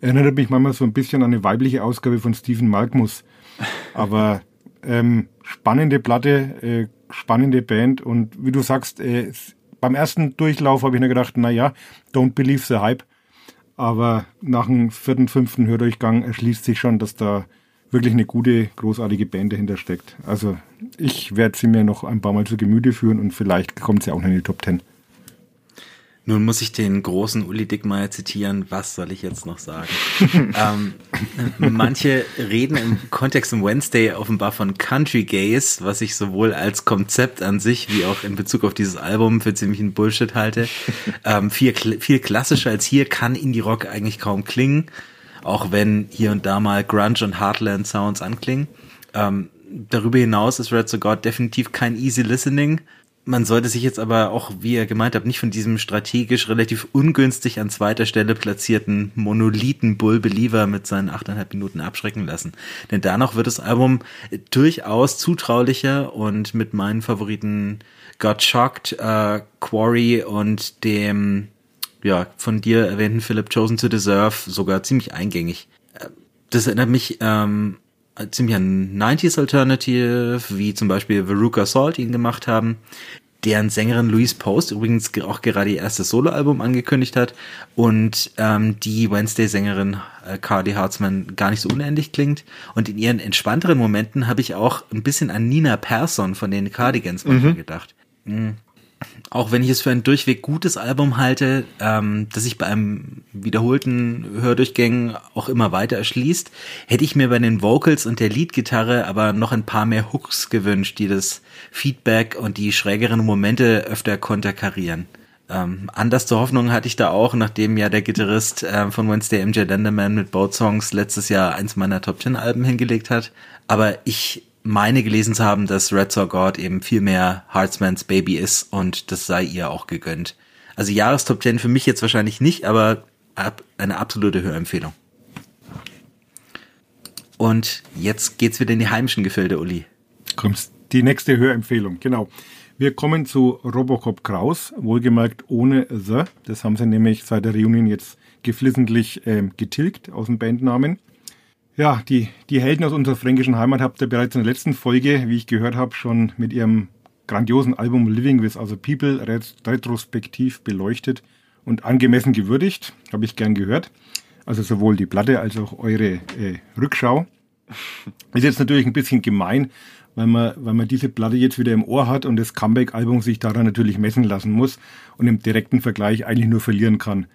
Erinnert mich manchmal so ein bisschen an eine weibliche Ausgabe von Stephen Malkmus. Aber ähm, spannende Platte, äh, spannende Band und wie du sagst, äh, beim ersten Durchlauf habe ich mir gedacht, na ja, don't believe the hype. Aber nach dem vierten, fünften Hördurchgang erschließt sich schon, dass da wirklich eine gute, großartige Band dahinter steckt. Also ich werde sie mir noch ein paar Mal zu Gemüte führen und vielleicht kommt sie auch noch in die Top Ten. Nun muss ich den großen Uli Dickmeyer zitieren. Was soll ich jetzt noch sagen? ähm, manche reden im Kontext im Wednesday offenbar von Country Gays, was ich sowohl als Konzept an sich wie auch in Bezug auf dieses Album für ziemlichen Bullshit halte. Ähm, viel, viel klassischer als hier kann Indie Rock eigentlich kaum klingen, auch wenn hier und da mal Grunge und Heartland Sounds anklingen. Ähm, darüber hinaus ist Red So God definitiv kein easy listening. Man sollte sich jetzt aber auch, wie ihr gemeint habt, nicht von diesem strategisch relativ ungünstig an zweiter Stelle platzierten Monolithen Bull Believer mit seinen achteinhalb Minuten abschrecken lassen. Denn danach wird das Album durchaus zutraulicher und mit meinen Favoriten Got Shocked, äh, Quarry und dem ja, von dir erwähnten Philip Chosen to Deserve sogar ziemlich eingängig. Äh, das erinnert mich ähm, ziemlich an 90s Alternative, wie zum Beispiel Veruca Salt ihn gemacht haben, deren Sängerin Louise Post übrigens auch gerade ihr erstes Soloalbum angekündigt hat und ähm, die Wednesday-Sängerin äh, Cardi Hartzman gar nicht so unendlich klingt. Und in ihren entspannteren Momenten habe ich auch ein bisschen an Nina Persson von den Cardigans mhm. gedacht. Mhm auch wenn ich es für ein durchweg gutes Album halte, ähm, das sich bei einem wiederholten Hördurchgängen auch immer weiter erschließt, hätte ich mir bei den Vocals und der Leadgitarre aber noch ein paar mehr Hooks gewünscht, die das Feedback und die schrägeren Momente öfter konterkarieren. Ähm, anders zur Hoffnung hatte ich da auch, nachdem ja der Gitarrist äh, von Wednesday MJ Lenderman mit Boat Songs letztes Jahr eins meiner Top Ten Alben hingelegt hat. Aber ich meine gelesen zu haben, dass Red Saw God eben viel mehr Heartsmans Baby ist und das sei ihr auch gegönnt. Also Jahrestop 10 für mich jetzt wahrscheinlich nicht, aber eine absolute Hörempfehlung. Und jetzt geht's wieder in die heimischen Gefilde, Uli. Kommst die nächste Hörempfehlung, genau. Wir kommen zu Robocop Kraus, wohlgemerkt ohne The. Das haben sie nämlich seit der Reunion jetzt geflissentlich äh, getilgt aus dem Bandnamen. Ja, die, die Helden aus unserer fränkischen Heimat habt ihr bereits in der letzten Folge, wie ich gehört habe, schon mit ihrem grandiosen Album Living with Other People retrospektiv beleuchtet und angemessen gewürdigt. Habe ich gern gehört. Also sowohl die Platte als auch eure äh, Rückschau. Ist jetzt natürlich ein bisschen gemein, weil man, weil man diese Platte jetzt wieder im Ohr hat und das Comeback-Album sich daran natürlich messen lassen muss und im direkten Vergleich eigentlich nur verlieren kann.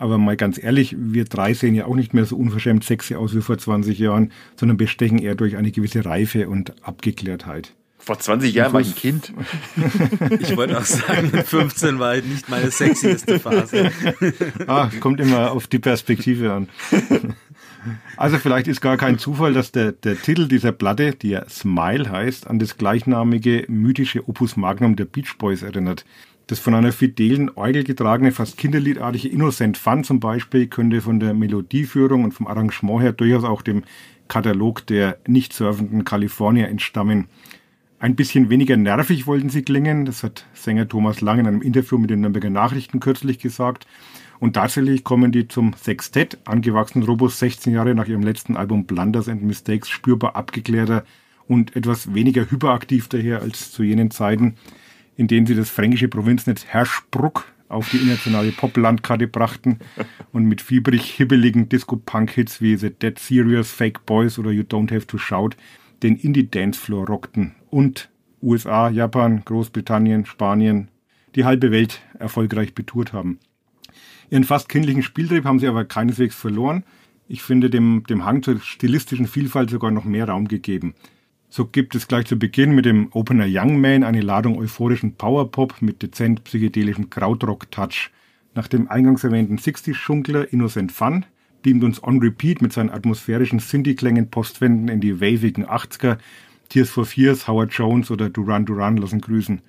Aber mal ganz ehrlich, wir drei sehen ja auch nicht mehr so unverschämt sexy aus wie vor 20 Jahren, sondern bestechen eher durch eine gewisse Reife und Abgeklärtheit. Vor 20 Jahren war ich ein Kind. Ich wollte auch sagen, mit 15 war halt nicht meine sexieste Phase. Ah, kommt immer auf die Perspektive an. Also vielleicht ist gar kein Zufall, dass der, der Titel dieser Platte, die ja Smile heißt, an das gleichnamige mythische Opus Magnum der Beach Boys erinnert. Das von einer fidelen Orgel getragene, fast kinderliedartige Innocent Fun zum Beispiel könnte von der Melodieführung und vom Arrangement her durchaus auch dem Katalog der nicht surfenden Kalifornier entstammen. Ein bisschen weniger nervig wollten sie klingen, das hat Sänger Thomas Lang in einem Interview mit den Nürnberger Nachrichten kürzlich gesagt. Und tatsächlich kommen die zum Sextett, angewachsen robust 16 Jahre nach ihrem letzten Album Blunders and Mistakes, spürbar abgeklärter und etwas weniger hyperaktiv daher als zu jenen Zeiten in denen sie das fränkische Provinznetz Herschbruck auf die internationale Poplandkarte brachten und mit fiebrig hibbeligen Disco-Punk-Hits wie The Dead Serious, Fake Boys oder You Don't Have to Shout den Indie-Dancefloor rockten und USA, Japan, Großbritannien, Spanien, die halbe Welt erfolgreich betourt haben. Ihren fast kindlichen Spieltrieb haben sie aber keineswegs verloren. Ich finde dem, dem Hang zur stilistischen Vielfalt sogar noch mehr Raum gegeben. So gibt es gleich zu Beginn mit dem Opener Young Man eine Ladung euphorischen Powerpop mit dezent psychedelischem Krautrock-Touch. Nach dem eingangs erwähnten 60-Schunkler Innocent Fun beamt uns On Repeat mit seinen atmosphärischen Synthi-Klängen Postwänden in die wavigen 80er. Tears for Fears, Howard Jones oder Duran Duran lassen grüßen.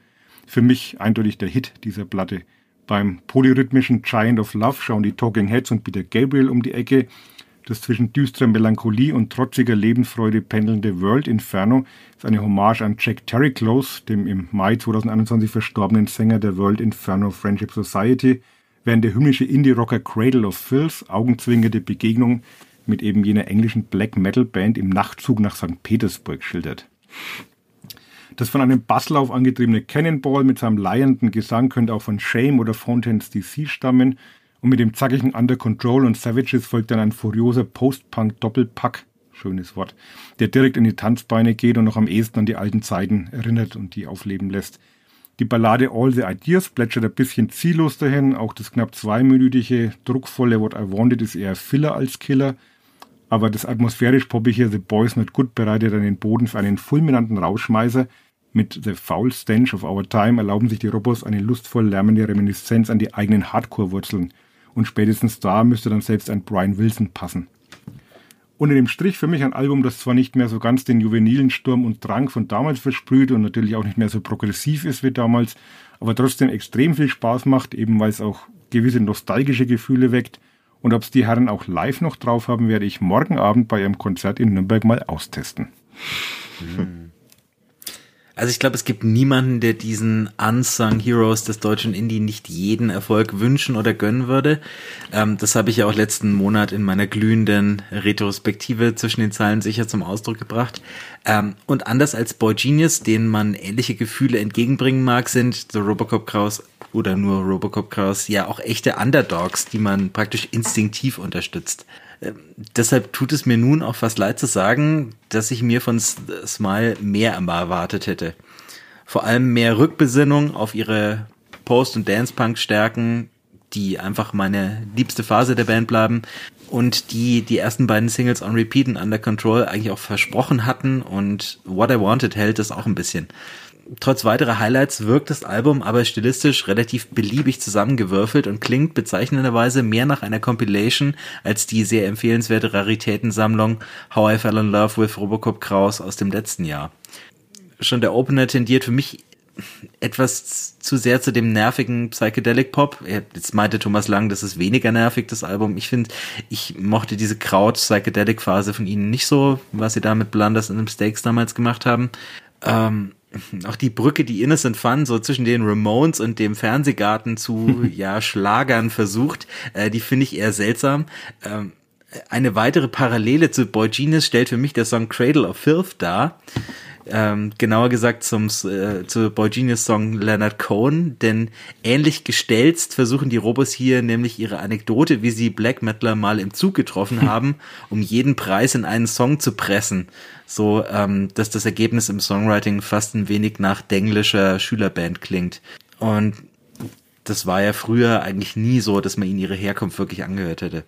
Für mich eindeutig der Hit dieser Platte. Beim polyrhythmischen Giant of Love schauen die Talking Heads und Peter Gabriel um die Ecke das zwischen düsterer Melancholie und trotziger Lebensfreude pendelnde World Inferno ist eine Hommage an Jack Terry Close, dem im Mai 2021 verstorbenen Sänger der World Inferno Friendship Society, während der hymnische Indie-Rocker Cradle of Filth augenzwingende Begegnung mit eben jener englischen Black Metal Band im Nachtzug nach St. Petersburg schildert. Das von einem Basslauf angetriebene Cannonball mit seinem leiernden Gesang könnte auch von Shame oder Fontaine's DC stammen Und mit dem zackigen Under Control und Savages folgt dann ein furioser Post-Punk-Doppelpack, schönes Wort, der direkt in die Tanzbeine geht und noch am ehesten an die alten Zeiten erinnert und die aufleben lässt. Die Ballade All the Ideas plätschert ein bisschen ziellos dahin, auch das knapp zweiminütige, druckvolle What I Wanted ist eher Filler als Killer, aber das atmosphärisch poppige The Boys Not Good bereitet dann den Boden für einen fulminanten Rauschmeißer, mit The Foul Stench of Our Time erlauben sich die Robos eine lustvoll lärmende Reminiszenz an die eigenen Hardcore-Wurzeln. Und spätestens da müsste dann selbst ein Brian Wilson passen. Unter dem Strich für mich ein Album, das zwar nicht mehr so ganz den juvenilen Sturm und Drang von damals versprüht und natürlich auch nicht mehr so progressiv ist wie damals, aber trotzdem extrem viel Spaß macht, eben weil es auch gewisse nostalgische Gefühle weckt. Und ob es die Herren auch live noch drauf haben, werde ich morgen Abend bei ihrem Konzert in Nürnberg mal austesten. Mhm. Also ich glaube, es gibt niemanden, der diesen Unsung Heroes des deutschen Indie nicht jeden Erfolg wünschen oder gönnen würde. Ähm, das habe ich ja auch letzten Monat in meiner glühenden Retrospektive zwischen den Zeilen sicher zum Ausdruck gebracht. Ähm, und anders als Boy Genius, denen man ähnliche Gefühle entgegenbringen mag, sind The Robocop Kraus oder nur Robocop Kraus ja auch echte Underdogs, die man praktisch instinktiv unterstützt. Ähm, deshalb tut es mir nun auch fast leid zu sagen, dass ich mir von Smile mehr erwartet hätte. Vor allem mehr Rückbesinnung auf ihre Post- und Dance-Punk-Stärken, die einfach meine liebste Phase der Band bleiben und die die ersten beiden Singles on Repeat und Under Control eigentlich auch versprochen hatten und What I Wanted hält das auch ein bisschen trotz weiterer Highlights wirkt das Album aber stilistisch relativ beliebig zusammengewürfelt und klingt bezeichnenderweise mehr nach einer Compilation als die sehr empfehlenswerte Raritätensammlung How I Fell in Love with Robocop Kraus aus dem letzten Jahr. Schon der Opener tendiert für mich etwas zu sehr zu dem nervigen Psychedelic Pop. Jetzt meinte Thomas Lang, das ist weniger nervig, das Album. Ich finde, ich mochte diese Kraut-Psychedelic Phase von ihnen nicht so, was sie da mit Blunders und Mistakes damals gemacht haben. Ähm, auch die Brücke, die Innocent Fun so zwischen den Ramones und dem Fernsehgarten zu ja Schlagern versucht, äh, die finde ich eher seltsam. Ähm, eine weitere Parallele zu Boy Genius stellt für mich der Song Cradle of Filth dar. Ähm, genauer gesagt zum äh, zu Boy Genius Song Leonard Cohen, denn ähnlich gestelzt versuchen die Robos hier nämlich ihre Anekdote, wie sie Black Metaler mal im Zug getroffen haben, um jeden Preis in einen Song zu pressen so ähm, dass das Ergebnis im Songwriting fast ein wenig nach denglischer Schülerband klingt. Und das war ja früher eigentlich nie so, dass man ihnen ihre Herkunft wirklich angehört hätte.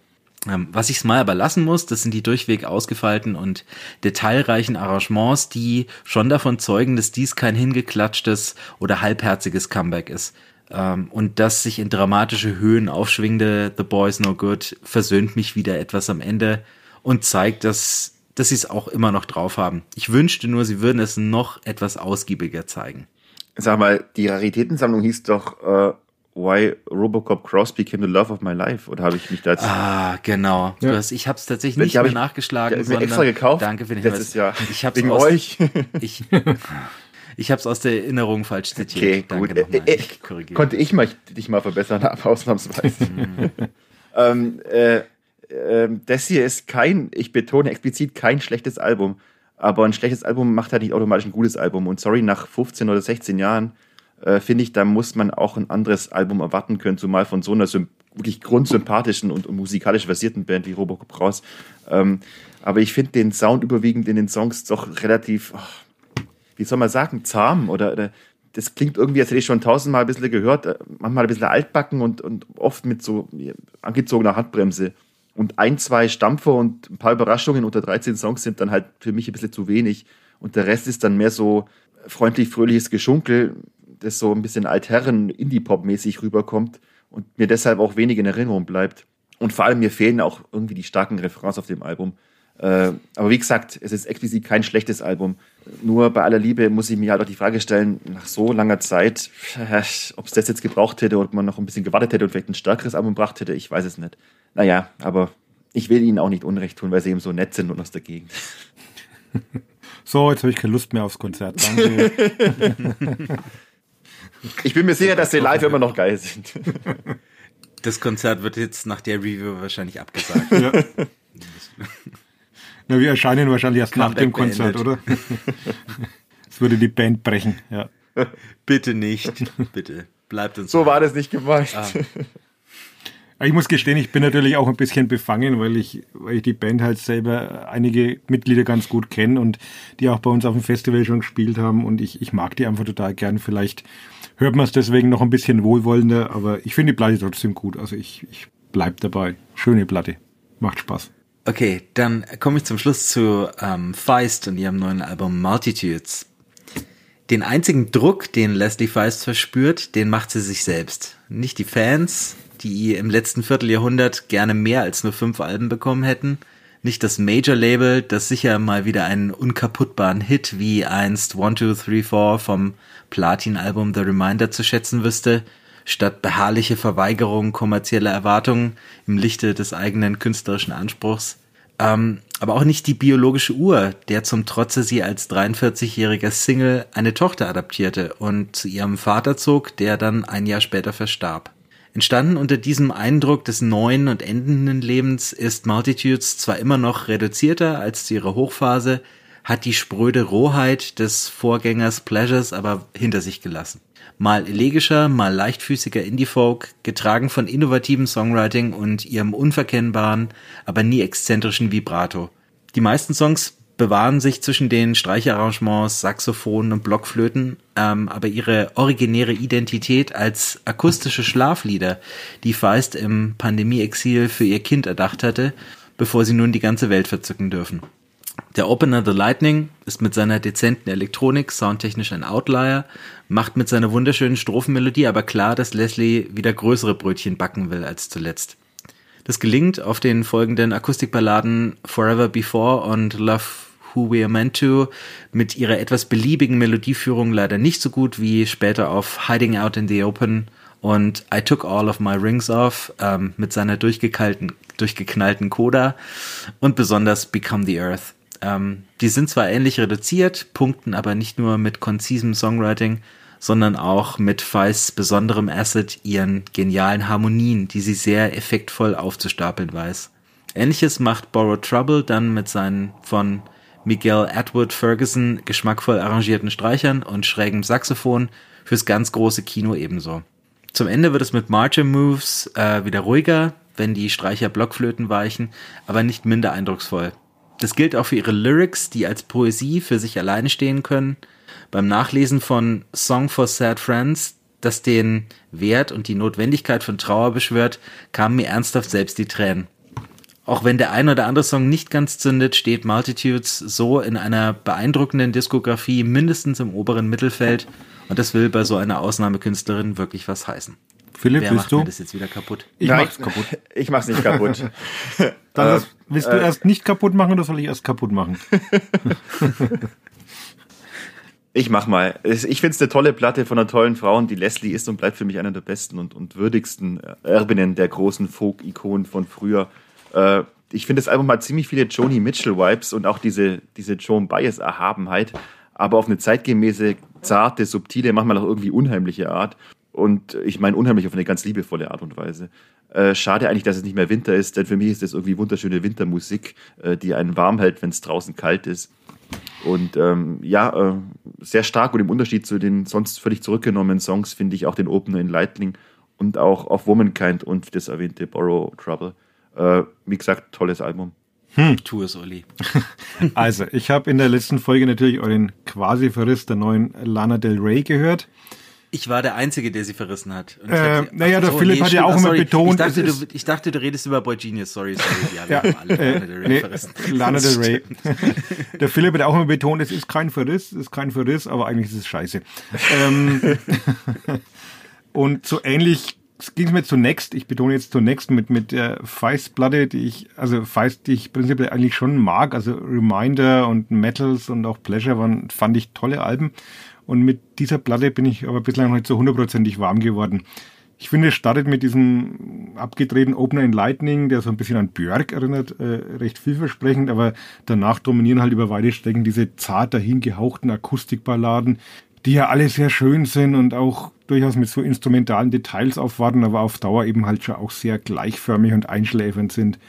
Ähm, was ich mal aber lassen muss, das sind die durchweg ausgefeilten und detailreichen Arrangements, die schon davon zeugen, dass dies kein hingeklatschtes oder halbherziges Comeback ist. Ähm, und das sich in dramatische Höhen aufschwingende The Boys No Good versöhnt mich wieder etwas am Ende und zeigt, dass dass sie es auch immer noch drauf haben. Ich wünschte nur, sie würden es noch etwas ausgiebiger zeigen. Sag mal, die Raritätensammlung hieß doch uh, Why Robocop Cross Became the Love of My Life. Oder habe ich mich da jetzt... Ah, genau. Ja. Hast, ich habe es tatsächlich nicht mehr ich, nachgeschlagen. Ich habe extra gekauft. Danke für den Hinweis. Ist ja ich hab's wegen aus, euch. Ich, ich habe es aus der Erinnerung falsch zitiert. Okay, Danke gut. Äh, ich konnte ich mal, dich mal verbessern, ausnahmsweise. ähm, äh, ähm, das hier ist kein, ich betone explizit, kein schlechtes Album. Aber ein schlechtes Album macht halt nicht automatisch ein gutes Album. Und sorry, nach 15 oder 16 Jahren äh, finde ich, da muss man auch ein anderes Album erwarten können, zumal von so einer wirklich grundsympathischen und, und, musikalisch versierten Band wie Robocop raus. Ähm, aber ich finde den Sound überwiegend in den Songs doch relativ, oh, wie soll man sagen, zahm oder, oder das klingt irgendwie, als hätte ich schon tausendmal ein bisschen gehört, äh, manchmal ein bisschen altbacken und, und oft mit so angezogener Handbremse. Und ein, zwei Stampfer und ein paar Überraschungen unter 13 Songs sind dann halt für mich ein bisschen zu wenig. Und der Rest ist dann mehr so freundlich, fröhliches Geschunkel, das so ein bisschen altherren Indie-Pop-mäßig rüberkommt und mir deshalb auch wenig in Erinnerung bleibt. Und vor allem mir fehlen auch irgendwie die starken Referenzen auf dem Album. Äh, aber wie gesagt, es ist explizit kein schlechtes Album. Nur bei aller Liebe muss ich mir halt auch die Frage stellen, nach so langer Zeit, ob es das jetzt gebraucht hätte oder ob man noch ein bisschen gewartet hätte und vielleicht ein stärkeres Album gebracht hätte, ich weiß es nicht. Naja, aber ich will ihnen auch nicht Unrecht tun, weil sie eben so nett sind und aus der Gegend. So, jetzt habe ich keine Lust mehr aufs Konzert. Danke. ich bin mir sicher, dass sie live immer noch geil sind. Das Konzert wird jetzt nach der Review wahrscheinlich abgesagt. Ja. Na, wir erscheinen wahrscheinlich erst nach dem Konzert, beendet. oder? Es würde die Band brechen, ja. Bitte nicht, bitte. Bleibt uns. So war das nicht gemeint. Ah. Ich muss gestehen, ich bin natürlich auch ein bisschen befangen, weil ich, weil ich die Band halt selber einige Mitglieder ganz gut kenne und die auch bei uns auf dem Festival schon gespielt haben und ich, ich mag die einfach total gern. Vielleicht hört man es deswegen noch ein bisschen wohlwollender, aber ich finde die Platte trotzdem gut. Also ich, ich bleib dabei. Schöne Platte. Macht Spaß. Okay, dann komme ich zum Schluss zu ähm, Feist und ihrem neuen Album Multitudes. Den einzigen Druck, den Leslie Feist verspürt, den macht sie sich selbst. Nicht die Fans, die im letzten Vierteljahrhundert gerne mehr als nur fünf Alben bekommen hätten. Nicht das Major-Label, das sicher mal wieder einen unkaputtbaren Hit wie einst One, Two, Three, Four vom Platin-Album The Reminder zu schätzen wüsste, statt beharrliche Verweigerung kommerzieller Erwartungen im Lichte des eigenen künstlerischen Anspruchs. Ähm, aber auch nicht die biologische Uhr, der zum Trotze sie als 43-jähriger Single eine Tochter adaptierte und zu ihrem Vater zog, der dann ein Jahr später verstarb. Entstanden unter diesem Eindruck des neuen und endenden Lebens ist Multitudes zwar immer noch reduzierter als zu ihrer Hochphase, hat die spröde Rohheit des Vorgängers Pleasures aber hinter sich gelassen. Mal elegischer, mal leichtfüßiger Indie-Folk, getragen von innovativem Songwriting und ihrem unverkennbaren, aber nie exzentrischen Vibrato. Die meisten Songs bewahren sich zwischen den Streicharrangements, Saxophonen und Blockflöten, ähm, aber ihre originäre Identität als akustische Schlaflieder, die Feist im Pandemie-Exil für ihr Kind erdacht hatte, bevor sie nun die ganze Welt verzücken dürfen. Der Opener The Lightning ist mit seiner dezenten Elektronik soundtechnisch ein Outlier, macht mit seiner wunderschönen Strophenmelodie aber klar, dass Leslie wieder größere Brötchen backen will als zuletzt. Das gelingt auf den folgenden Akustikballaden Forever Before und Love Who We Are Meant To mit ihrer etwas beliebigen Melodieführung leider nicht so gut wie später auf Hiding Out in the Open und I Took All of My Rings Off ähm, mit seiner durchgeknallten, durchgeknallten Coda und besonders Become the Earth. Ähm, die sind zwar ähnlich reduziert, punkten aber nicht nur mit konzisem Songwriting, sondern auch mit Feiss besonderem Asset ihren genialen Harmonien, die sie sehr effektvoll aufzustapeln weiß. Ähnliches macht Borrowed Trouble dann mit seinen von Miguel Atwood Ferguson geschmackvoll arrangierten Streichern und schrägem Saxophon fürs ganz große Kino ebenso. Zum Ende wird es mit Marcher Moves äh, wieder ruhiger, wenn die Streicher Blockflöten weichen, aber nicht minder eindrucksvoll. Das gilt auch für ihre Lyrics, die als Poesie für sich alleine stehen können beim Nachlesen von Song for Sad Friends, das den Wert und die Notwendigkeit von Trauer beschwört, kamen mir ernsthaft selbst die Tränen. Auch wenn der ein oder andere Song nicht ganz zündet, steht Multitudes so in einer beeindruckenden Diskografie mindestens im oberen Mittelfeld und das will bei so einer Ausnahmekünstlerin wirklich was heißen. Philipp, Wer willst macht du? mir das jetzt wieder kaputt? Ich Nein, mach's kaputt. Ich mach's nicht kaputt. Dann Äh, willst du äh, erst nicht kaputt machen oder soll ich erst kaputt machen? Ich mach mal. Ich finde es eine tolle Platte von einer tollen Frau und die Leslie ist und bleibt für mich einer der besten und, und würdigsten Erbinnen der großen Folk-Ikonen von früher. Äh, ich finde das Album hat ziemlich viele Joni Mitchell-Vibes und auch diese, diese Joan Baez-Erhabenheit, aber auf eine zeitgemäße, zarte, subtile, manchmal auch irgendwie unheimliche Art. Und ich meine unheimlich auf eine ganz liebevolle Art und Weise. Äh, schade eigentlich, dass es nicht mehr Winter ist, denn für mich ist das irgendwie wunderschöne Wintermusik, äh, die einen warm hält, wenn es draußen kalt ist. Und ähm, ja, äh, sehr stark und im Unterschied zu den sonst völlig zurückgenommenen Songs finde ich auch den Opener in Lightning und auch auf Womankind und das erwähnte Borrow Trouble. Äh, wie gesagt, tolles Album. Tu es, Uli. Also, ich habe in der letzten Folge natürlich euren Quasi-Verriss der neuen Lana Del Rey gehört. Ich war der Einzige, der sie verrissen hat. Äh, sie- naja, der so, Philipp hat ja auch immer sorry. betont, ich dachte, es du, ist- ich dachte, du redest über Boy Genius. Sorry, sorry. Ja, wir Ja, haben alle äh, Lana Del Rey nee, verrissen. Lana Del Rey. Der Philipp hat auch immer betont, es ist kein Verriss, es ist kein Verriss, aber eigentlich ist es scheiße. ähm, und so ähnlich ging es mir zunächst, ich betone jetzt zunächst mit, mit der Feist-Platte, die ich, also Feist, die ich prinzipiell eigentlich schon mag, also Reminder und Metals und auch Pleasure waren, fand ich tolle Alben. Und mit dieser Platte bin ich aber bislang noch nicht so hundertprozentig warm geworden. Ich finde, es startet mit diesem abgedrehten Opener in Lightning, der so ein bisschen an Björk erinnert, äh, recht vielversprechend, aber danach dominieren halt über weite Strecken diese zart dahin gehauchten Akustikballaden, die ja alle sehr schön sind und auch durchaus mit so instrumentalen Details aufwarten, aber auf Dauer eben halt schon auch sehr gleichförmig und einschläfernd sind.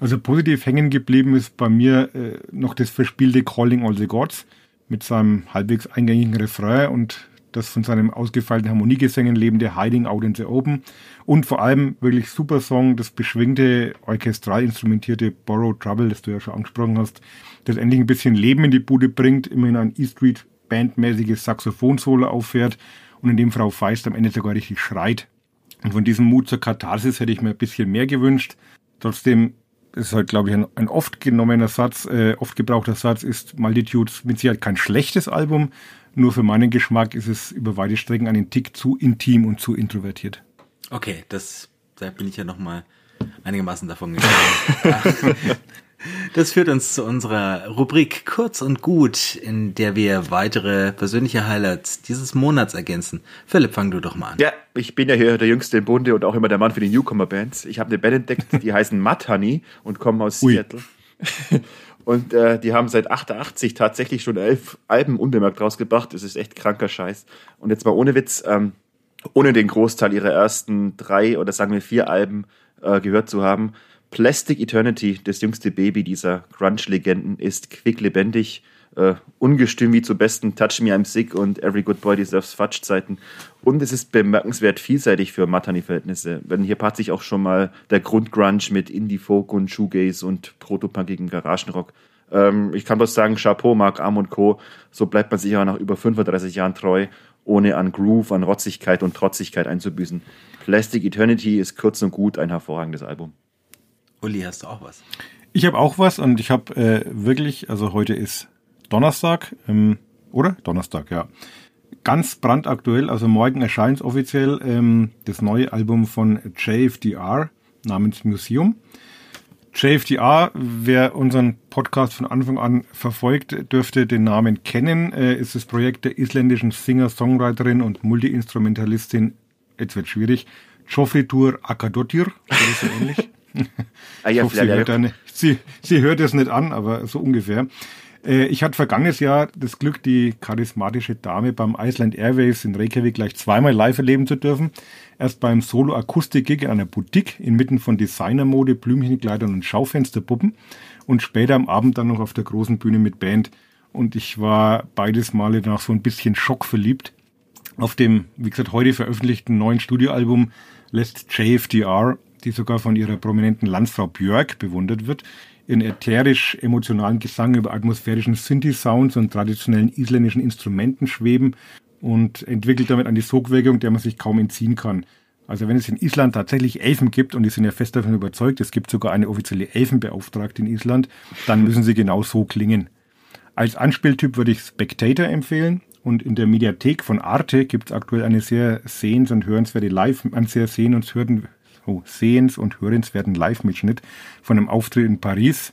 Also positiv hängen geblieben ist bei mir äh, noch das verspielte Calling All the Gods mit seinem halbwegs eingängigen Refrain und das von seinem ausgefeilten Harmoniegesängen lebende Hiding Out in the Open und vor allem wirklich super Song, das beschwingte, orchestral instrumentierte Borrow Trouble, das du ja schon angesprochen hast, das endlich ein bisschen Leben in die Bude bringt, immerhin ein E-Street Bandmäßiges Saxophon-Solo auffährt und in dem Frau Feist am Ende sogar richtig schreit. Und von diesem Mut zur Katharsis hätte ich mir ein bisschen mehr gewünscht. Trotzdem ist halt, glaube ich, ein, ein, oft genommener Satz, äh, oft gebrauchter Satz, ist Multitudes mit Sicherheit kein schlechtes Album. Nur für meinen Geschmack ist es über weite Strecken einen Tick zu intim und zu introvertiert. Okay, das, da bin ich ja nochmal einigermaßen davon gegangen. Das führt uns zu unserer Rubrik Kurz und Gut, in der wir weitere persönliche Highlights dieses Monats ergänzen. Philipp, fang du doch mal an. Ja, ich bin ja hier der Jüngste im Bunde und auch immer der Mann für die Newcomer-Bands. Ich habe eine Band entdeckt, die heißen Mud Honey und kommen aus Ui. Seattle. Und äh, die haben seit 88 tatsächlich schon elf Alben unbemerkt rausgebracht. Das ist echt kranker Scheiß. Und jetzt mal ohne Witz, ähm, ohne den Großteil ihrer ersten drei oder sagen wir vier Alben äh, gehört zu haben, Plastic Eternity, das jüngste Baby dieser Grunge-Legenden, ist quicklebendig, äh, ungestüm wie zu besten Touch Me I'm Sick und Every Good Boy Deserves Fudge Zeiten. Und es ist bemerkenswert vielseitig für Matani-Verhältnisse. Wenn hier paart sich auch schon mal der Grundgrunge mit Indie-Folk und Shoegaze und protopunkigen Garagenrock. Ähm, ich kann bloß sagen, Chapeau, Mark Arm und Co. So bleibt man sich auch nach über 35 Jahren treu, ohne an Groove, an Rotzigkeit und Trotzigkeit einzubüßen. Plastic Eternity ist kurz und gut ein hervorragendes Album. Uli, hast du auch was? Ich habe auch was und ich habe äh, wirklich, also heute ist Donnerstag, ähm, oder? Donnerstag, ja. Ganz brandaktuell, also morgen erscheint offiziell ähm, das neue Album von JFDR namens Museum. JFDR, wer unseren Podcast von Anfang an verfolgt, dürfte den Namen kennen. Äh, ist das Projekt der isländischen Singer-Songwriterin und Multi-Instrumentalistin, jetzt wird schwierig, Jofritur Akadottir, oder so ähnlich. ah, ja, hoffe, sie, hört eine, sie, sie hört es nicht an, aber so ungefähr. Äh, ich hatte vergangenes Jahr das Glück, die charismatische Dame beim Iceland Airways in Reykjavik gleich zweimal live erleben zu dürfen. Erst beim Solo-Akustik-Gig in einer Boutique inmitten von Designermode, Blümchenkleidern und Schaufensterpuppen und später am Abend dann noch auf der großen Bühne mit Band. Und ich war beides Male danach so ein bisschen schockverliebt. Auf dem, wie gesagt, heute veröffentlichten neuen Studioalbum lässt JFDR die sogar von ihrer prominenten Landsfrau Björk bewundert wird, ihren ätherisch-emotionalen Gesang über atmosphärischen Synthi-Sounds und traditionellen isländischen Instrumenten schweben und entwickelt damit eine Sogwirkung, der man sich kaum entziehen kann. Also wenn es in Island tatsächlich Elfen gibt, und die sind ja fest davon überzeugt, es gibt sogar eine offizielle Elfenbeauftragte in Island, dann müssen sie genau so klingen. Als Anspieltyp würde ich Spectator empfehlen. Und in der Mediathek von Arte gibt es aktuell eine sehr sehens- und hörenswerte Live, ein sehr sehens- und oh, sehens- und hörenswerten Live-Mitschnitt von einem Auftritt in Paris.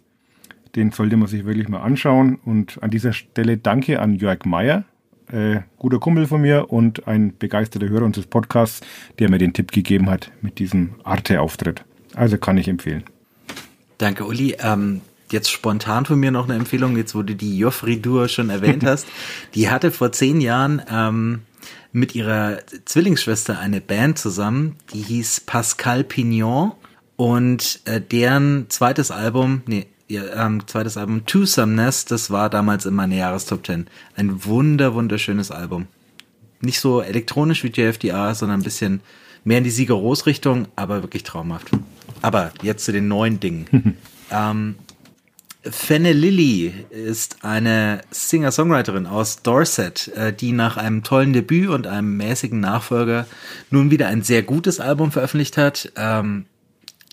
Den sollte man sich wirklich mal anschauen. Und an dieser Stelle danke an Jörg Meyer, äh, guter Kumpel von mir und ein begeisterter Hörer unseres Podcasts, der mir den Tipp gegeben hat mit diesem Arte-Auftritt. Also kann ich empfehlen. Danke, Uli. Ähm, jetzt spontan von mir noch eine Empfehlung, jetzt wo du die Joffridur schon erwähnt hast. Die hatte vor zehn Jahren ähm, mit ihrer Zwillingsschwester eine Band zusammen, die hieß Pascal Pignon und äh, deren zweites Album, nee, ihr ähm, zweites Album Twosomeness, das war damals in meiner Jahrestop 10. Ein wunder, wunderschönes Album. Nicht so elektronisch wie JFDR, sondern ein bisschen mehr in die Sieger-Ros-Richtung, aber wirklich traumhaft. Aber jetzt zu den neuen Dingen. ähm, Fenne Lilly ist eine Singer-Songwriterin aus Dorset, äh, die nach einem tollen Debüt und einem mäßigen Nachfolger nun wieder ein sehr gutes Album veröffentlicht hat. Ähm,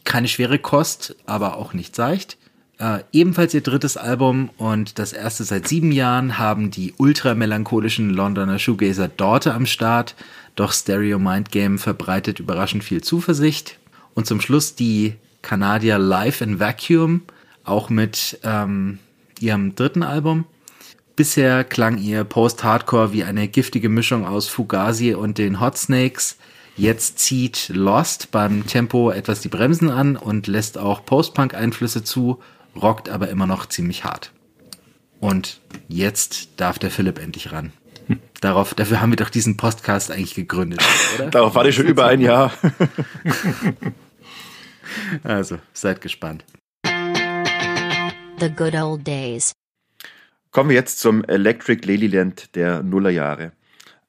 keine schwere Kost, aber auch nicht seicht. Äh, ebenfalls ihr drittes Album und das erste seit sieben Jahren haben die ultramelancholischen Londoner Shoegazer Dorte am Start, doch Stereo Mind Game verbreitet überraschend viel Zuversicht. Und zum Schluss die Kanadier Live in Vacuum – auch mit ähm, ihrem dritten Album. Bisher klang ihr Post-Hardcore wie eine giftige Mischung aus Fugazi und den Hot Snakes. Jetzt zieht Lost beim Tempo etwas die Bremsen an und lässt auch Post-Punk-Einflüsse zu, rockt aber immer noch ziemlich hart. Und jetzt darf der Philipp endlich ran. Darauf, dafür haben wir doch diesen Podcast eigentlich gegründet, oder? Darauf warte ich schon über ein Jahr. also, seid gespannt. The Good Old Days. Kommen wir jetzt zum Electric Ladyland der Nullerjahre.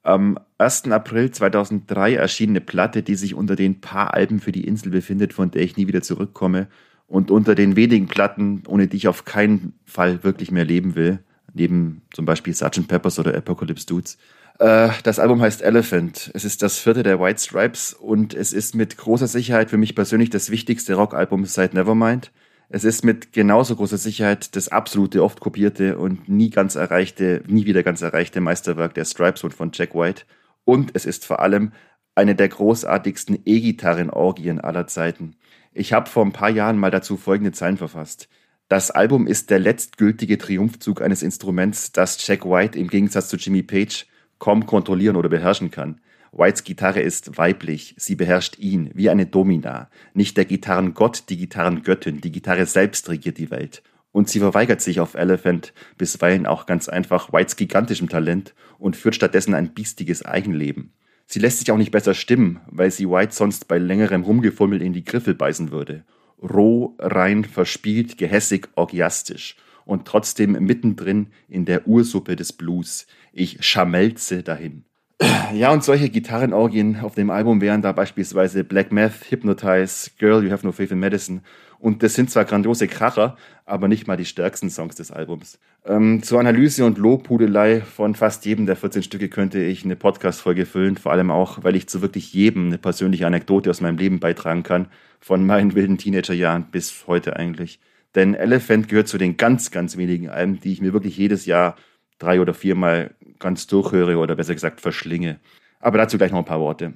Am 1. April 2003 erschien eine Platte, die sich unter den paar Alben für die Insel befindet, von der ich nie wieder zurückkomme. Und unter den wenigen Platten, ohne die ich auf keinen Fall wirklich mehr leben will, neben zum Beispiel Sgt. Peppers oder Apocalypse Dudes. Äh, das Album heißt Elephant. Es ist das vierte der White Stripes und es ist mit großer Sicherheit für mich persönlich das wichtigste Rockalbum seit Nevermind. Es ist mit genauso großer Sicherheit das absolute, oft kopierte und nie ganz erreichte, nie wieder ganz erreichte Meisterwerk der Stripes und von Jack White. Und es ist vor allem eine der großartigsten E-Gitarren-Orgien aller Zeiten. Ich habe vor ein paar Jahren mal dazu folgende Zeilen verfasst. Das Album ist der letztgültige Triumphzug eines Instruments, das Jack White im Gegensatz zu Jimmy Page kaum kontrollieren oder beherrschen kann. Whites Gitarre ist weiblich, sie beherrscht ihn, wie eine Domina. Nicht der Gitarrengott, die Gitarrengöttin, die Gitarre selbst regiert die Welt. Und sie verweigert sich auf Elephant, bisweilen auch ganz einfach Whites gigantischem Talent und führt stattdessen ein biestiges Eigenleben. Sie lässt sich auch nicht besser stimmen, weil sie White sonst bei längerem Rumgefummel in die Griffel beißen würde. Roh, rein, verspielt, gehässig, orgiastisch und trotzdem mittendrin in der Ursuppe des Blues. Ich schamelze dahin. Ja, und solche Gitarrenorgien auf dem Album wären da beispielsweise Black Math, Hypnotize, Girl, You Have No Faith in Medicine. Und das sind zwar grandiose Kracher, aber nicht mal die stärksten Songs des Albums. Ähm, zur Analyse und Lobhudelei von fast jedem der 14 Stücke könnte ich eine Podcast-Folge füllen, vor allem auch, weil ich zu wirklich jedem eine persönliche Anekdote aus meinem Leben beitragen kann, von meinen wilden Teenagerjahren bis heute eigentlich. Denn Elephant gehört zu den ganz, ganz wenigen Alben, die ich mir wirklich jedes Jahr drei oder viermal ganz durchhöre oder besser gesagt verschlinge. Aber dazu gleich noch ein paar Worte.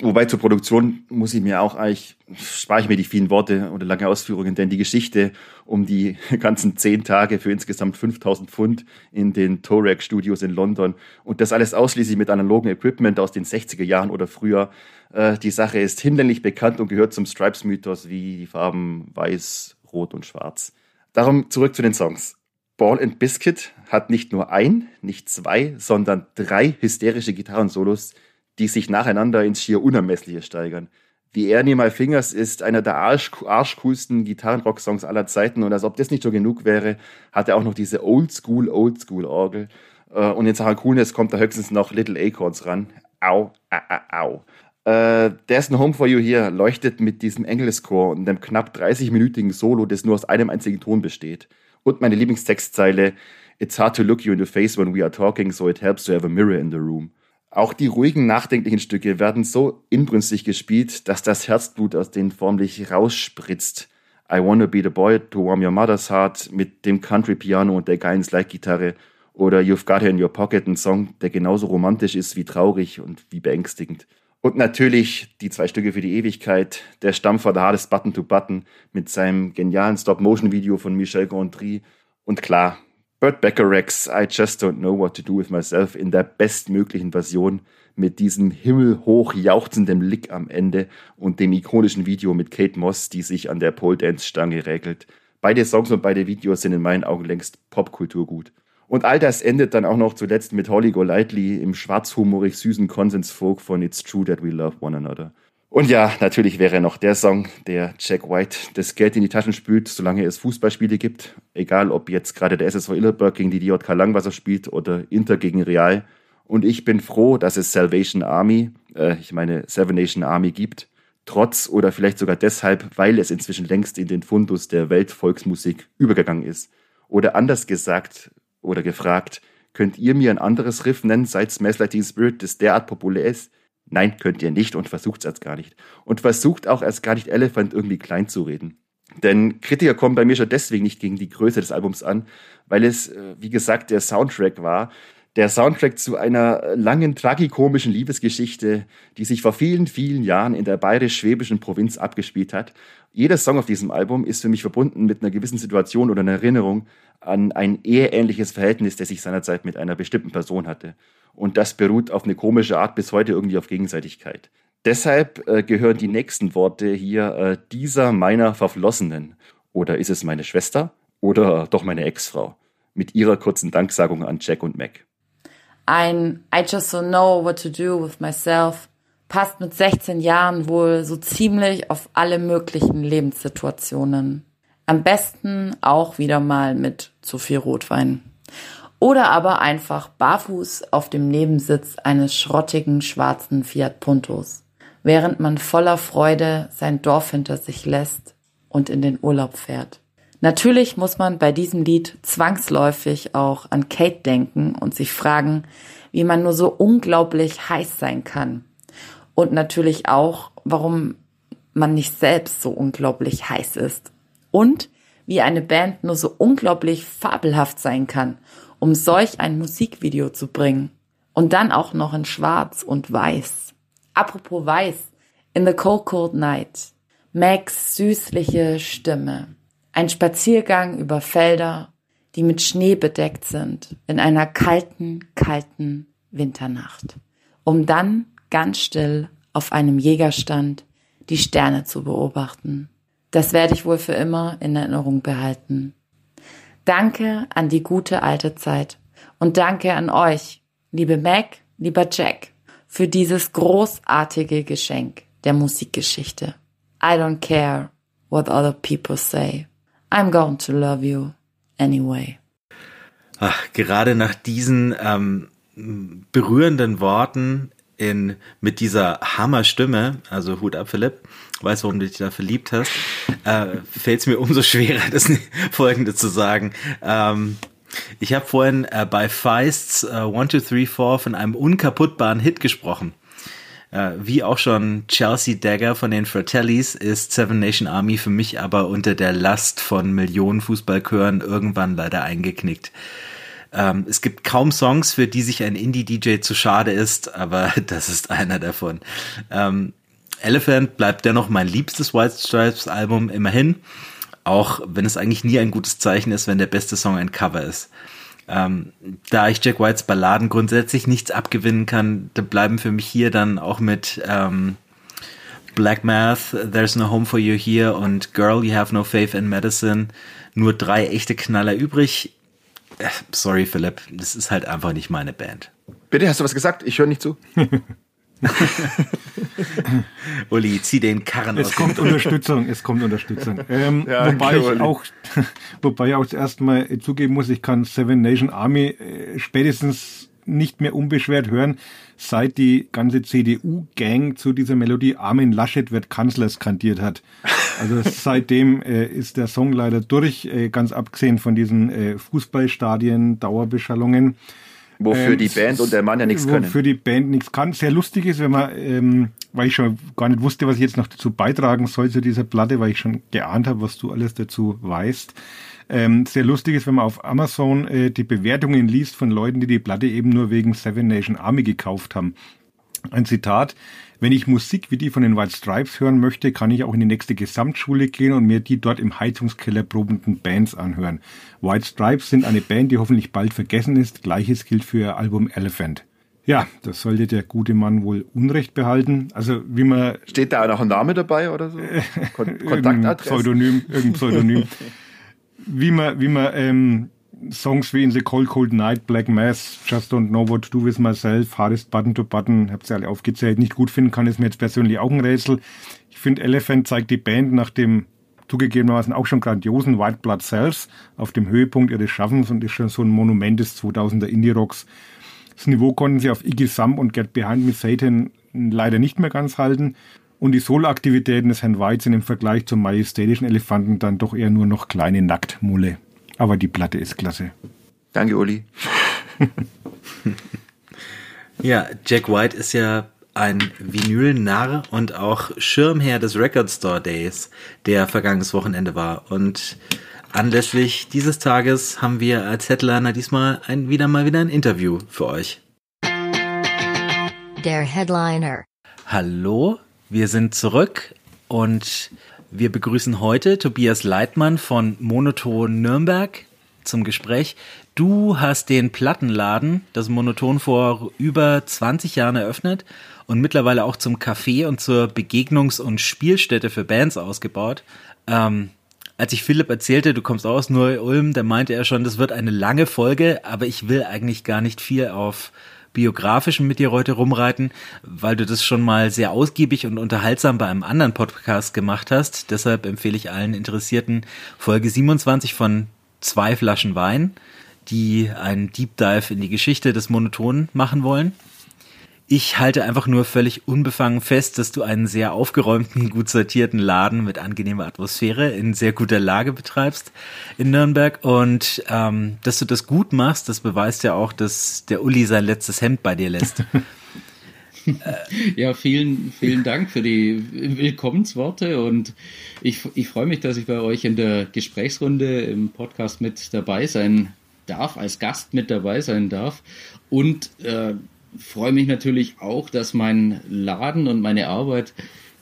Wobei zur Produktion muss ich mir auch eigentlich, spare ich mir die vielen Worte oder lange Ausführungen, denn die Geschichte um die ganzen zehn Tage für insgesamt 5000 Pfund in den Torek Studios in London und das alles ausschließlich mit analogen Equipment aus den 60er Jahren oder früher. Äh, die Sache ist hinlänglich bekannt und gehört zum Stripes-Mythos wie die Farben weiß, rot und schwarz. Darum zurück zu den Songs. Ball and Biscuit hat nicht nur ein, nicht zwei, sondern drei hysterische Gitarrensolos, die sich nacheinander ins schier Unermessliche steigern. The Air Near My Fingers ist einer der arsch, arschcoolsten Gitarrenrock-Songs aller Zeiten und als ob das nicht schon genug wäre, hat er auch noch diese Oldschool, Oldschool-Orgel. Äh, und in Sachen Coolness kommt da höchstens noch Little Acorns ran. Au, au, au. Äh, There's No Home For You Here leuchtet mit diesem Engelschor und einem knapp 30-minütigen Solo, das nur aus einem einzigen Ton besteht. Und meine Lieblingstextzeile, It's hard to look you in the face when we are talking, so it helps to have a mirror in the room. Auch die ruhigen, nachdenklichen Stücke werden so inbrünstig gespielt, dass das Herzblut aus denen formlich rausspritzt. I Wanna Be the Boy to Warm Your Mother's Heart mit dem Country Piano und der geilen Slide-Gitarre oder You've Got Her in Your Pocket, ein Song, der genauso romantisch ist wie traurig und wie beängstigend. Und natürlich die zwei Stücke für die Ewigkeit, der Stampfer The Hardest Button to Button mit seinem genialen Stop-Motion-Video von Michel Gondry und klar, Burt Bacharachs I Just Don't Know What to Do With Myself in der bestmöglichen Version mit diesem himmelhoch jauchzenden Lick am Ende und dem ikonischen Video mit Kate Moss, die sich an der Pole Dance Stange regelt. Beide Songs und beide Videos sind in meinen Augen längst Popkultur gut. Und all das endet dann auch noch zuletzt mit Holly Golightly im schwarzhumorig süßen Konsensfolk von It's True That We Love One Another. Und ja, natürlich wäre noch der Song, der Jack White das Geld in die Taschen spült, solange es Fußballspiele gibt. Egal, ob jetzt gerade der SSV Illerberg gegen die DJK Langwasser spielt oder Inter gegen Real. Und ich bin froh, dass es Salvation Army, äh, ich meine Seven Nation Army gibt. Trotz oder vielleicht sogar deshalb, weil es inzwischen längst in den Fundus der Weltvolksmusik übergegangen ist. Oder anders gesagt, oder gefragt, könnt ihr mir ein anderes Riff nennen, seit Smells Like Spirit, das derart populär ist? Nein, könnt ihr nicht und versucht es erst gar nicht. Und versucht auch erst gar nicht Elephant irgendwie klein zu reden. Denn Kritiker kommen bei mir schon deswegen nicht gegen die Größe des Albums an, weil es, äh, wie gesagt, der Soundtrack war, der Soundtrack zu einer langen tragikomischen Liebesgeschichte, die sich vor vielen, vielen Jahren in der bayerisch-schwäbischen Provinz abgespielt hat. Jeder Song auf diesem Album ist für mich verbunden mit einer gewissen Situation oder einer Erinnerung an ein eheähnliches Verhältnis, das ich seinerzeit mit einer bestimmten Person hatte. Und das beruht auf eine komische Art bis heute irgendwie auf Gegenseitigkeit. Deshalb äh, gehören die nächsten Worte hier äh, dieser meiner Verflossenen. Oder ist es meine Schwester? Oder doch meine Ex-Frau? Mit ihrer kurzen Danksagung an Jack und Mac. Ein I just don't know what to do with myself passt mit 16 Jahren wohl so ziemlich auf alle möglichen Lebenssituationen. Am besten auch wieder mal mit zu viel Rotwein. Oder aber einfach barfuß auf dem Nebensitz eines schrottigen schwarzen Fiat Puntos, während man voller Freude sein Dorf hinter sich lässt und in den Urlaub fährt. Natürlich muss man bei diesem Lied zwangsläufig auch an Kate denken und sich fragen, wie man nur so unglaublich heiß sein kann. Und natürlich auch, warum man nicht selbst so unglaublich heiß ist. Und wie eine Band nur so unglaublich fabelhaft sein kann um solch ein Musikvideo zu bringen. Und dann auch noch in Schwarz und Weiß. Apropos Weiß, in The Cold Cold Night. Max süßliche Stimme. Ein Spaziergang über Felder, die mit Schnee bedeckt sind, in einer kalten, kalten Winternacht. Um dann ganz still auf einem Jägerstand die Sterne zu beobachten. Das werde ich wohl für immer in Erinnerung behalten. Danke an die gute alte Zeit. Und danke an euch, liebe Mac, lieber Jack, für dieses großartige Geschenk der Musikgeschichte. I don't care what other people say. I'm going to love you anyway. Ach, gerade nach diesen ähm, berührenden Worten in, mit dieser Hammerstimme, also Hut ab, Philipp, weiß, warum du dich da verliebt hast, äh, fällt es mir umso schwerer, das Folgende zu sagen. Ähm, ich habe vorhin äh, bei Feists äh, 1, 2, 3, 4 von einem unkaputtbaren Hit gesprochen. Äh, wie auch schon Chelsea Dagger von den Fratellis ist Seven Nation Army für mich aber unter der Last von Millionen Fußballchören irgendwann leider eingeknickt. Ähm, es gibt kaum Songs, für die sich ein Indie-DJ zu schade ist, aber das ist einer davon. Ähm, Elephant bleibt dennoch mein liebstes White Stripes Album immerhin, auch wenn es eigentlich nie ein gutes Zeichen ist, wenn der beste Song ein Cover ist. Ähm, da ich Jack Whites Balladen grundsätzlich nichts abgewinnen kann, da bleiben für mich hier dann auch mit ähm, Black Math, There's No Home for You Here und Girl, You Have No Faith in Medicine nur drei echte Knaller übrig. Äh, sorry, Philipp, das ist halt einfach nicht meine Band. Bitte, hast du was gesagt? Ich höre nicht zu. Uli, zieh den Karren es aus. Es kommt Unterstützung, es kommt Unterstützung. Ähm, ja, wobei, ich auch, wobei ich auch zuerst mal zugeben muss, ich kann Seven Nation Army äh, spätestens nicht mehr unbeschwert hören, seit die ganze CDU-Gang zu dieser Melodie Armin Laschet wird Kanzler skandiert hat. Also seitdem äh, ist der Song leider durch, äh, ganz abgesehen von diesen äh, Fußballstadien, Dauerbeschallungen. Wofür ähm, die Band und der Mann ja nichts können. Wofür die Band nichts kann. Sehr lustig ist, wenn man, ähm, weil ich schon gar nicht wusste, was ich jetzt noch dazu beitragen soll zu dieser Platte, weil ich schon geahnt habe, was du alles dazu weißt. Ähm, sehr lustig ist, wenn man auf Amazon äh, die Bewertungen liest von Leuten, die die Platte eben nur wegen Seven Nation Army gekauft haben. Ein Zitat. Wenn ich Musik wie die von den White Stripes hören möchte, kann ich auch in die nächste Gesamtschule gehen und mir die dort im Heizungskeller probenden Bands anhören. White Stripes sind eine Band, die hoffentlich bald vergessen ist. Gleiches gilt für ihr Album Elephant. Ja, das sollte der gute Mann wohl Unrecht behalten. Also wie man steht da noch ein Name dabei oder so? Kon Kontaktadresse? Pseudonym, irgendein Pseudonym. wie man, wie man ähm, Songs wie in The Cold Cold Night, Black Mass, Just Don't Know What to Do With Myself, Hardest Button to Button, habt ihr alle aufgezählt, nicht gut finden kann, ist mir jetzt persönlich auch ein Rätsel. Ich finde, Elephant zeigt die Band nach dem zugegebenermaßen auch schon grandiosen White Blood Cells auf dem Höhepunkt ihres Schaffens und ist schon so ein Monument des 2000er Indie-Rocks. Das Niveau konnten sie auf Iggy Sum und Get Behind Me Satan leider nicht mehr ganz halten und die Solo-Aktivitäten des Herrn White sind im Vergleich zum majestätischen Elefanten dann doch eher nur noch kleine Nacktmulle. Aber die Platte ist klasse. Danke, Uli. ja, Jack White ist ja ein Vinyl-Narr und auch Schirmherr des Record Store Days, der vergangenes Wochenende war. Und anlässlich dieses Tages haben wir als Headliner diesmal ein, wieder mal wieder ein Interview für euch. Der Headliner. Hallo, wir sind zurück und wir begrüßen heute Tobias Leitmann von Monoton Nürnberg zum Gespräch. Du hast den Plattenladen, das Monoton vor über 20 Jahren eröffnet und mittlerweile auch zum Café und zur Begegnungs- und Spielstätte für Bands ausgebaut. Ähm, als ich Philipp erzählte, du kommst aus Neu-Ulm, da meinte er schon, das wird eine lange Folge, aber ich will eigentlich gar nicht viel auf biografischen mit dir heute rumreiten, weil du das schon mal sehr ausgiebig und unterhaltsam bei einem anderen Podcast gemacht hast. Deshalb empfehle ich allen Interessierten Folge 27 von Zwei Flaschen Wein. die einen Deep Dive in die Geschichte des Monotonen machen wollen. Ich halte einfach nur völlig unbefangen fest, dass du einen sehr aufgeräumten, gut sortierten Laden mit angenehmer Atmosphäre in sehr guter Lage betreibst in Nürnberg. Und ähm, dass du das gut machst, das beweist ja auch, dass der Uli sein letztes Hemd bei dir lässt. ja, vielen, vielen Dank für die Willkommensworte und ich, ich freue mich, dass ich bei euch in der Gesprächsrunde im Podcast mit dabei sein darf, als Gast mit dabei sein darf. Und äh, freue mich natürlich auch, dass mein Laden und meine Arbeit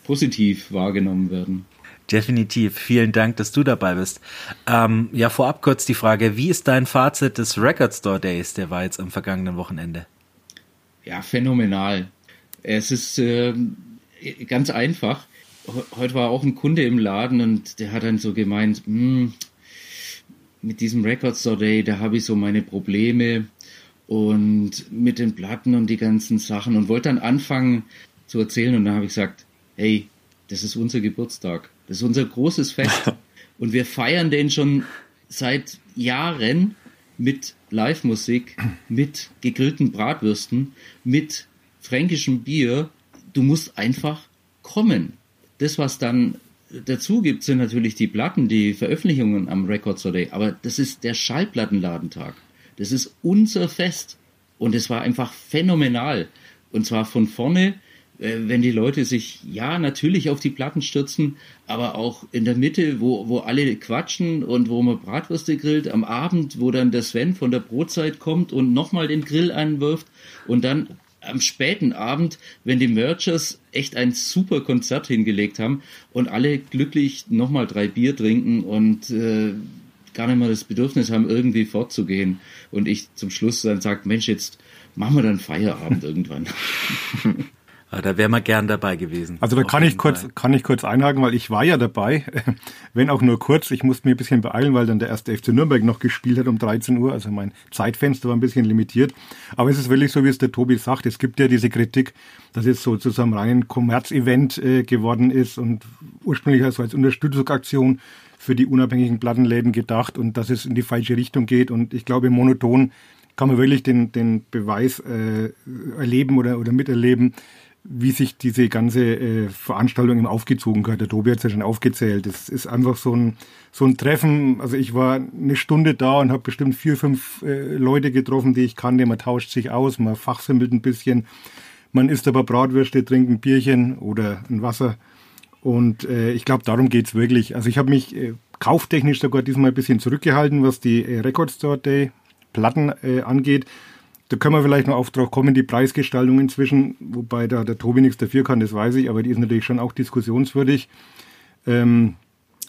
positiv wahrgenommen werden. Definitiv. Vielen Dank, dass du dabei bist. Ähm, ja, vorab kurz die Frage, wie ist dein Fazit des Record Store Days? Der war jetzt am vergangenen Wochenende. Ja, phänomenal. Es ist äh, ganz einfach. Heute war auch ein Kunde im Laden und der hat dann so gemeint, hm, mit diesem Record Store Day, da habe ich so meine Probleme und mit den Platten und die ganzen Sachen und wollte dann anfangen zu erzählen und dann habe ich gesagt, hey, das ist unser Geburtstag, das ist unser großes Fest und wir feiern den schon seit Jahren mit Live-Musik, mit gegrillten Bratwürsten, mit fränkischem Bier. Du musst einfach kommen. Das, was dann dazu gibt, sind natürlich die Platten, die Veröffentlichungen am Record Store Day, aber das ist der Schallplattenladentag. Das ist unser Fest. Und es war einfach phänomenal. Und zwar von vorne, äh, wenn die Leute sich, ja, natürlich auf die Platten stürzen, aber auch in der Mitte, wo, wo alle quatschen und wo man Bratwürste grillt, am Abend, wo dann der Sven von der Brotzeit kommt und nochmal den Grill einwirft und dann am späten Abend, wenn die Merchers echt ein super Konzert hingelegt haben und alle glücklich nochmal drei Bier trinken und äh, gar nicht mehr das Bedürfnis haben, irgendwie fortzugehen. Und ich zum Schluss dann sage, Mensch, jetzt machen wir dann Feierabend irgendwann. Ah, da wäre man gern dabei gewesen. Also da kann ich kurz, Fall. kann ich kurz einhaken, weil ich war ja dabei, wenn auch nur kurz. Ich musste mir ein bisschen beeilen, weil dann der erste FC Nürnberg noch gespielt hat um 13 Uhr. Also mein Zeitfenster war ein bisschen limitiert. Aber es ist wirklich so, wie es der Tobi sagt. Es gibt ja diese Kritik, dass es sozusagen rein Kommerzevent äh, geworden ist und ursprünglich also als Unterstützungsaktion für die unabhängigen Plattenläden gedacht und dass es in die falsche Richtung geht. Und ich glaube, monoton kann man wirklich den, den Beweis äh, erleben oder, oder miterleben, wie sich diese ganze äh, Veranstaltung eben aufgezogen hat. Der Tobi hat es ja schon aufgezählt. Es ist einfach so ein, so ein Treffen. Also ich war eine Stunde da und habe bestimmt vier, fünf äh, Leute getroffen, die ich kannte. Man tauscht sich aus, man fachsimmelt ein bisschen. Man isst aber Bratwürste, trinkt ein Bierchen oder ein Wasser. Und äh, ich glaube, darum geht's wirklich. Also ich habe mich äh, kauftechnisch sogar diesmal ein bisschen zurückgehalten, was die äh, Record Store Day Platten äh, angeht. Da können wir vielleicht noch auf drauf kommen, die Preisgestaltung inzwischen, wobei da der Tobi nichts dafür kann, das weiß ich, aber die ist natürlich schon auch diskussionswürdig. Ähm,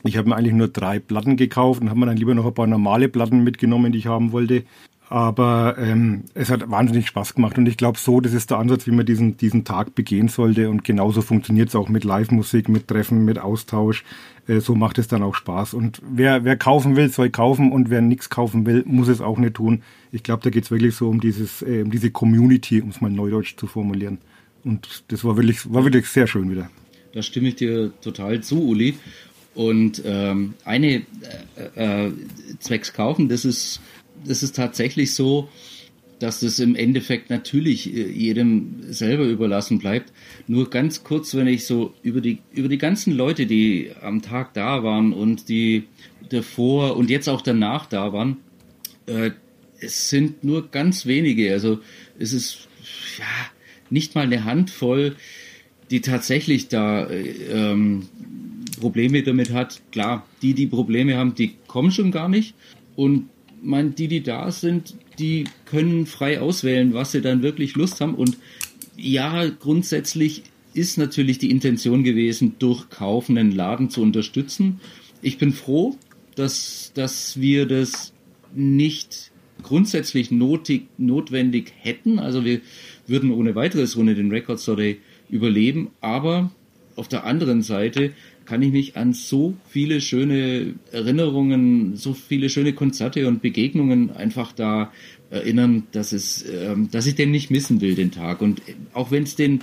ich habe mir eigentlich nur drei Platten gekauft und habe mir dann lieber noch ein paar normale Platten mitgenommen, die ich haben wollte. Aber ähm, es hat wahnsinnig Spaß gemacht und ich glaube so, das ist der Ansatz, wie man diesen, diesen Tag begehen sollte und genauso funktioniert es auch mit Live-Musik, mit Treffen, mit Austausch. Äh, so macht es dann auch Spaß. Und wer, wer kaufen will, soll kaufen und wer nichts kaufen will, muss es auch nicht tun. Ich glaube, da geht es wirklich so um dieses, äh, um diese Community, um es mal neudeutsch zu formulieren. Und das war wirklich, war wirklich sehr schön wieder. Da stimme ich dir total zu, Uli. Und ähm, eine äh, äh, zwecks kaufen, das ist das ist tatsächlich so, dass das im Endeffekt natürlich äh, jedem selber überlassen bleibt. Nur ganz kurz, wenn ich so über die, über die ganzen Leute, die am Tag da waren und die davor und jetzt auch danach da waren, äh, es sind nur ganz wenige. Also es ist ja nicht mal eine Handvoll, die tatsächlich da äh, ähm, Probleme damit hat. Klar, die, die Probleme haben, die kommen schon gar nicht. Und man, die, die da sind, die können frei auswählen, was sie dann wirklich Lust haben. Und ja, grundsätzlich ist natürlich die Intention gewesen, durch Kaufen einen Laden zu unterstützen. Ich bin froh, dass, dass wir das nicht grundsätzlich notig, notwendig hätten. Also wir würden ohne weiteres ohne den Record Store überleben. Aber auf der anderen Seite kann ich mich an so viele schöne Erinnerungen, so viele schöne Konzerte und Begegnungen einfach da erinnern, dass es, ähm, dass ich den nicht missen will, den Tag. Und auch wenn es den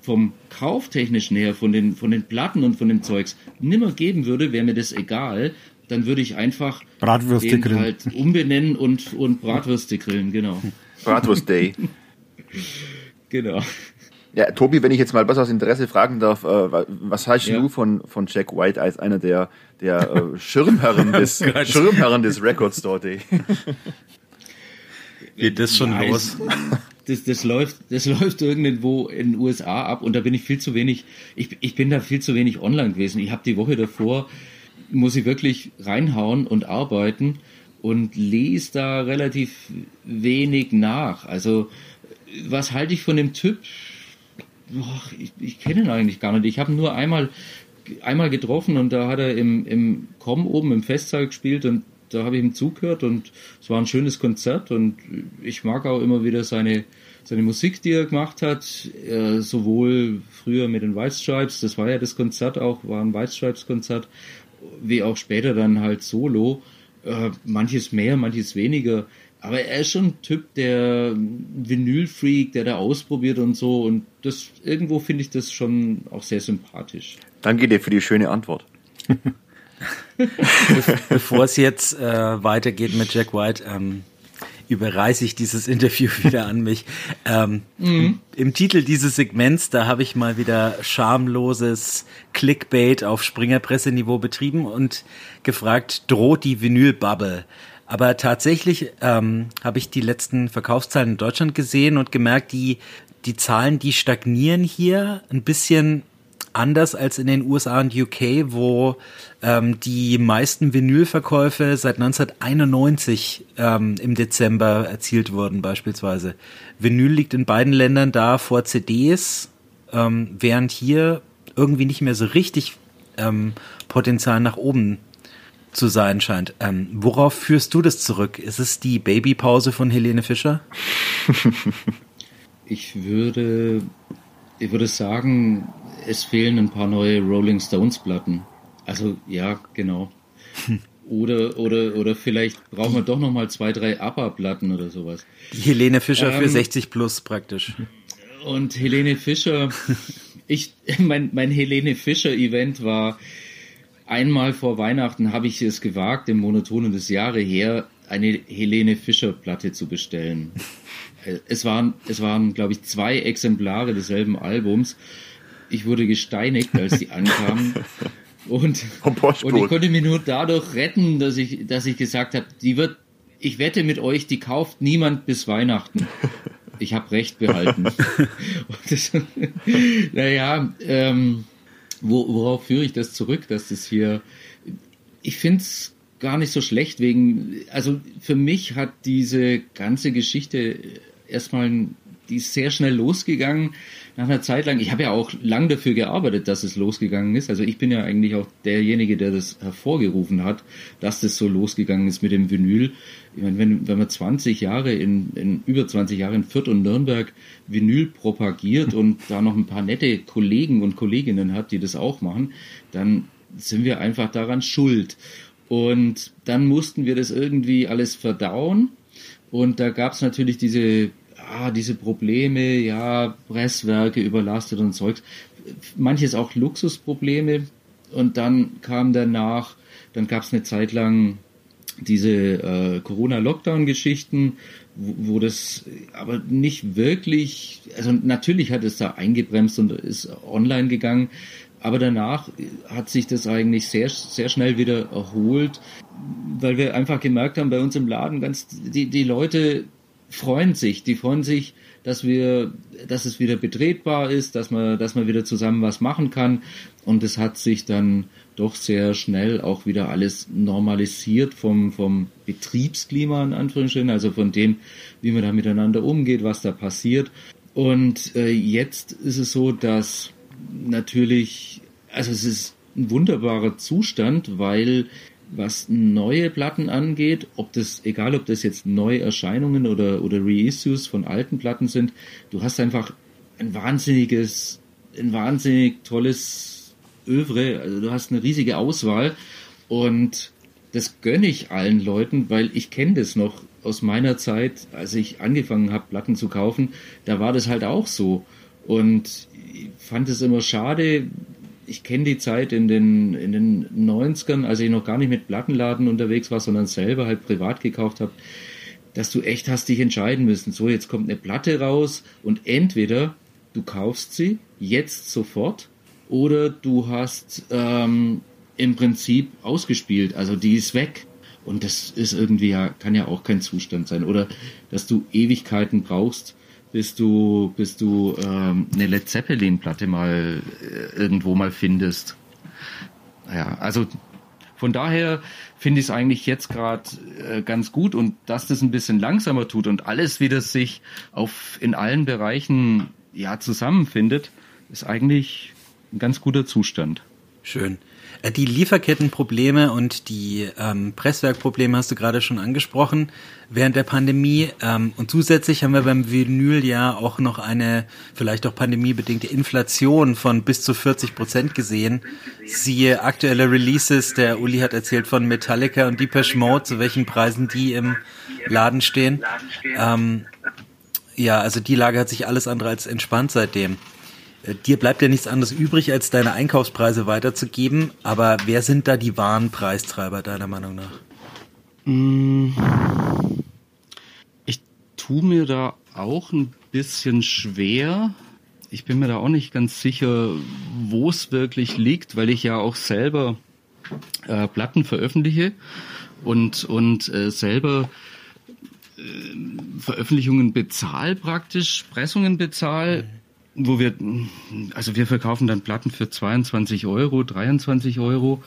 vom Kauftechnischen her, von den, von den Platten und von dem Zeugs nimmer geben würde, wäre mir das egal, dann würde ich einfach Bratwürste den grillen. halt umbenennen und, und Bratwürste grillen, genau. Bratwurst Day. genau. Ja, Tobi, wenn ich jetzt mal was aus Interesse fragen darf, äh, wa- was hältst Ja. du von, von Jack White als einer der, der äh, Schirmherren des, Oh. Schirmherren des Record Store Day? Geht das schon Ja, los? Das, das läuft, das läuft irgendwo in den USA ab und da bin ich viel zu wenig, ich, ich bin da viel zu wenig online gewesen. Ich habe die Woche davor, muss ich wirklich reinhauen und arbeiten und lese da relativ wenig nach. Also, was halte ich von dem Typ? Ich, ich kenne ihn eigentlich gar nicht. Ich habe ihn nur einmal, einmal getroffen und da hat er im, im Com oben im Festsaal gespielt und da habe ich ihm zugehört und es war ein schönes Konzert und ich mag auch immer wieder seine, seine Musik, die er gemacht hat, äh, sowohl früher mit den White Stripes, das war ja das Konzert auch, war ein White Stripes Konzert, wie auch später dann halt solo, äh, manches mehr, manches weniger, aber er ist schon ein Typ, der Vinyl-Freak, der da ausprobiert und so und das, irgendwo finde ich das schon auch sehr sympathisch. Danke dir für die schöne Antwort. Bevor es jetzt äh, weitergeht mit Jack White, ähm, überreiße ich dieses Interview wieder an mich. Ähm, im, Im Titel dieses Segments, da habe ich mal wieder schamloses Clickbait auf Springerpresse-Niveau betrieben und gefragt, droht die Vinyl-Bubble? Aber tatsächlich ähm, habe ich die letzten Verkaufszahlen in Deutschland gesehen und gemerkt, die, die Zahlen, die stagnieren hier ein bisschen anders als in den USA und UK, wo ähm, die meisten Vinylverkäufe seit 1991 ähm, im Dezember erzielt wurden beispielsweise. Vinyl liegt in beiden Ländern da vor CDs, ähm, während hier irgendwie nicht mehr so richtig ähm, Potenzial nach oben zu sein scheint. Ähm, worauf führst du das zurück? Ist es die Babypause von Helene Fischer? Ich würde, ich würde sagen, es fehlen ein paar neue Rolling Stones Platten. Also ja, genau. Oder oder oder vielleicht brauchen wir doch noch mal zwei, drei ABBA Platten oder sowas. Die Helene Fischer für Ähm, 60 plus praktisch. Und Helene Fischer, ich mein mein Helene Fischer Event war einmal vor Weihnachten habe ich es gewagt, im Monotonen des Jahre her eine Helene Fischer Platte zu bestellen. Äh, Es waren, es waren, glaube ich, zwei Exemplare desselben Albums. Ich wurde gesteinigt, als die ankamen. Und, und ich konnte mich nur dadurch retten, dass ich, dass ich gesagt habe, die wird, ich wette mit euch, die kauft niemand bis Weihnachten. Ich habe recht behalten. Das, naja, ähm, wo, worauf führe ich das zurück, dass das hier, ich finde es gar nicht so schlecht wegen, also für mich hat diese ganze Geschichte erstmal, die ist sehr schnell losgegangen. Nach einer Zeit lang, ich habe ja auch lang dafür gearbeitet, dass es losgegangen ist. Also ich bin ja eigentlich auch derjenige, der das hervorgerufen hat, dass das so losgegangen ist mit dem Vinyl. Ich meine, wenn, wenn man 20 Jahre in, in über 20 Jahre in Fürth und Nürnberg Vinyl propagiert und da noch ein paar nette Kollegen und Kolleginnen hat, die das auch machen, dann sind wir einfach daran schuld. Und dann mussten wir das irgendwie alles verdauen. Und da gab es natürlich diese, ah, diese Probleme, ja, Presswerke überlastet und Zeugs. Manches auch Luxusprobleme. Und dann kam danach, dann gab es eine Zeit lang diese äh, Corona-Lockdown-Geschichten, wo, wo das aber nicht wirklich, also natürlich hat es da eingebremst und ist online gegangen, aber danach hat sich das eigentlich sehr, sehr schnell wieder erholt, weil wir einfach gemerkt haben, bei uns im Laden, ganz, die, die Leute freuen sich, die freuen sich, dass wir, dass es wieder betretbar ist, dass man, dass man wieder zusammen was machen kann. Und es hat sich dann doch sehr schnell auch wieder alles normalisiert vom, vom Betriebsklima in Anführungsstrichen, also von dem, wie man da miteinander umgeht, was da passiert. Und äh, jetzt ist es so, dass natürlich, also es ist ein wunderbarer Zustand, weil was neue Platten angeht, ob das, egal ob das jetzt Neuerscheinungen oder, oder Reissues von alten Platten sind, du hast einfach ein wahnsinniges, ein wahnsinnig tolles Övre, also du hast eine riesige Auswahl und das gönne ich allen Leuten, weil ich kenne das noch aus meiner Zeit, als ich angefangen habe, Platten zu kaufen, da war das halt auch so. Und ich fand es immer schade, ich kenne die Zeit in den, in den 90ern, als ich noch gar nicht mit Plattenladen unterwegs war, sondern selber halt privat gekauft habe, dass du echt hast dich entscheiden müssen. So, jetzt kommt eine Platte raus und entweder du kaufst sie jetzt sofort oder du hast ähm, im Prinzip ausgespielt, also die ist weg. Und das ist irgendwie ja, kann ja auch kein Zustand sein. Oder dass du Ewigkeiten brauchst, bis du, bis du ähm, eine Led Zeppelin-Platte mal äh, irgendwo mal findest. Ja, also von daher finde ich es eigentlich jetzt gerade äh, ganz gut und dass das ein bisschen langsamer tut und alles wieder sich auf in allen Bereichen ja zusammenfindet, ist eigentlich ein ganz guter Zustand. Schön. Äh, die Lieferkettenprobleme und die ähm, Presswerkprobleme hast du gerade schon angesprochen während der Pandemie. Ähm, und zusätzlich haben wir beim Vinyl ja auch noch eine vielleicht auch pandemiebedingte Inflation von bis zu 40 Prozent gesehen. Siehe aktuelle Releases, der Uli hat erzählt von Metallica und Depeche Mode, zu welchen Preisen die im Laden stehen. Ähm, ja, also die Lage hat sich alles andere als entspannt seitdem. Äh, dir bleibt ja nichts anderes übrig, als deine Einkaufspreise weiterzugeben. Aber wer sind da die wahren Preistreiber deiner Meinung nach? Mm. Ich tue mir da auch ein bisschen schwer. Ich bin mir da auch nicht ganz sicher, wo es wirklich liegt, weil ich ja auch selber äh, Platten veröffentliche und, und äh, selber äh, Veröffentlichungen bezahl praktisch, Pressungen bezahl wo wir, also wir verkaufen dann Platten für 22 Euro, 23 Euro.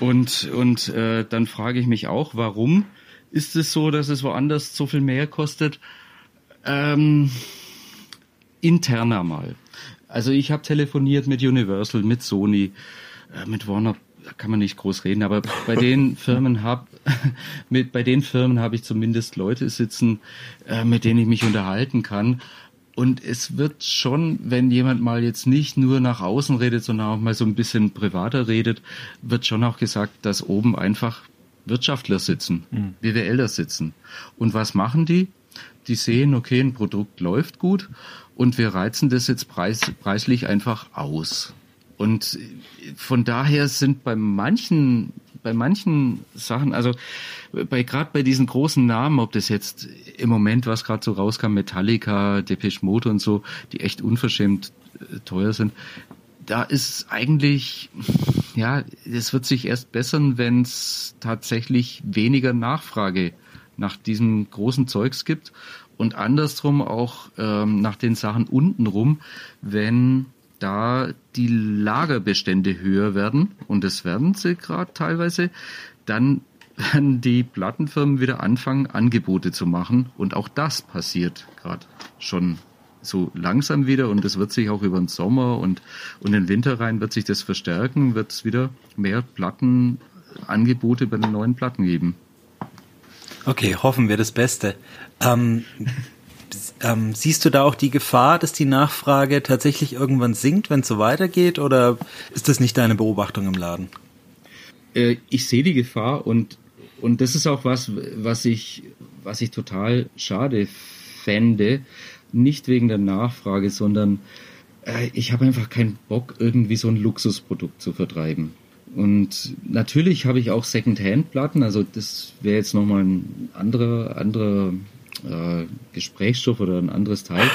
Und, und äh, dann frage ich mich auch, warum ist es so, dass es woanders so viel mehr kostet? Ähm, interner mal. Also ich habe telefoniert mit Universal, mit Sony, äh, mit Warner da kann man nicht groß reden, aber bei den Firmen hab, mit bei den Firmen habe ich zumindest Leute sitzen, äh, mit denen ich mich unterhalten kann und es wird schon, wenn jemand mal jetzt nicht nur nach außen redet, sondern auch mal so ein bisschen privater redet, wird schon auch gesagt, dass oben einfach Wirtschaftler sitzen, mhm. BWLer sitzen. Und was machen die? Die sehen, okay, ein Produkt läuft gut und wir reizen das jetzt preis, preislich einfach aus. Und von daher sind bei manchen bei manchen Sachen, also bei gerade bei diesen großen Namen, ob das jetzt im Moment, was gerade so rauskam, Metallica, Depeche Mode und so, die echt unverschämt äh, teuer sind, da ist eigentlich, ja, es wird sich erst bessern, wenn es tatsächlich weniger Nachfrage nach diesem großen Zeugs gibt. Und andersrum auch ähm, nach den Sachen untenrum, wenn da die Lagerbestände höher werden, und das werden sie gerade teilweise, dann werden die Plattenfirmen wieder anfangen, Angebote zu machen. Und auch das passiert gerade schon so langsam wieder und das wird sich auch über den Sommer und, und den Winter rein wird sich das verstärken, wird es wieder mehr Plattenangebote bei den neuen Platten geben. Okay, hoffen wir das Beste. Ähm, ähm, siehst du da auch die Gefahr, dass die Nachfrage tatsächlich irgendwann sinkt, wenn es so weitergeht, oder ist das nicht deine Beobachtung im Laden? Äh, ich sehe die Gefahr und, und das ist auch was, was ich, was ich total schade fände. Nicht wegen der Nachfrage, sondern äh, ich habe einfach keinen Bock, irgendwie so ein Luxusprodukt zu vertreiben. Und natürlich habe ich auch Second-Hand-Platten, also das wäre jetzt nochmal ein anderer, anderer äh, Gesprächsstoff oder ein anderes Teil.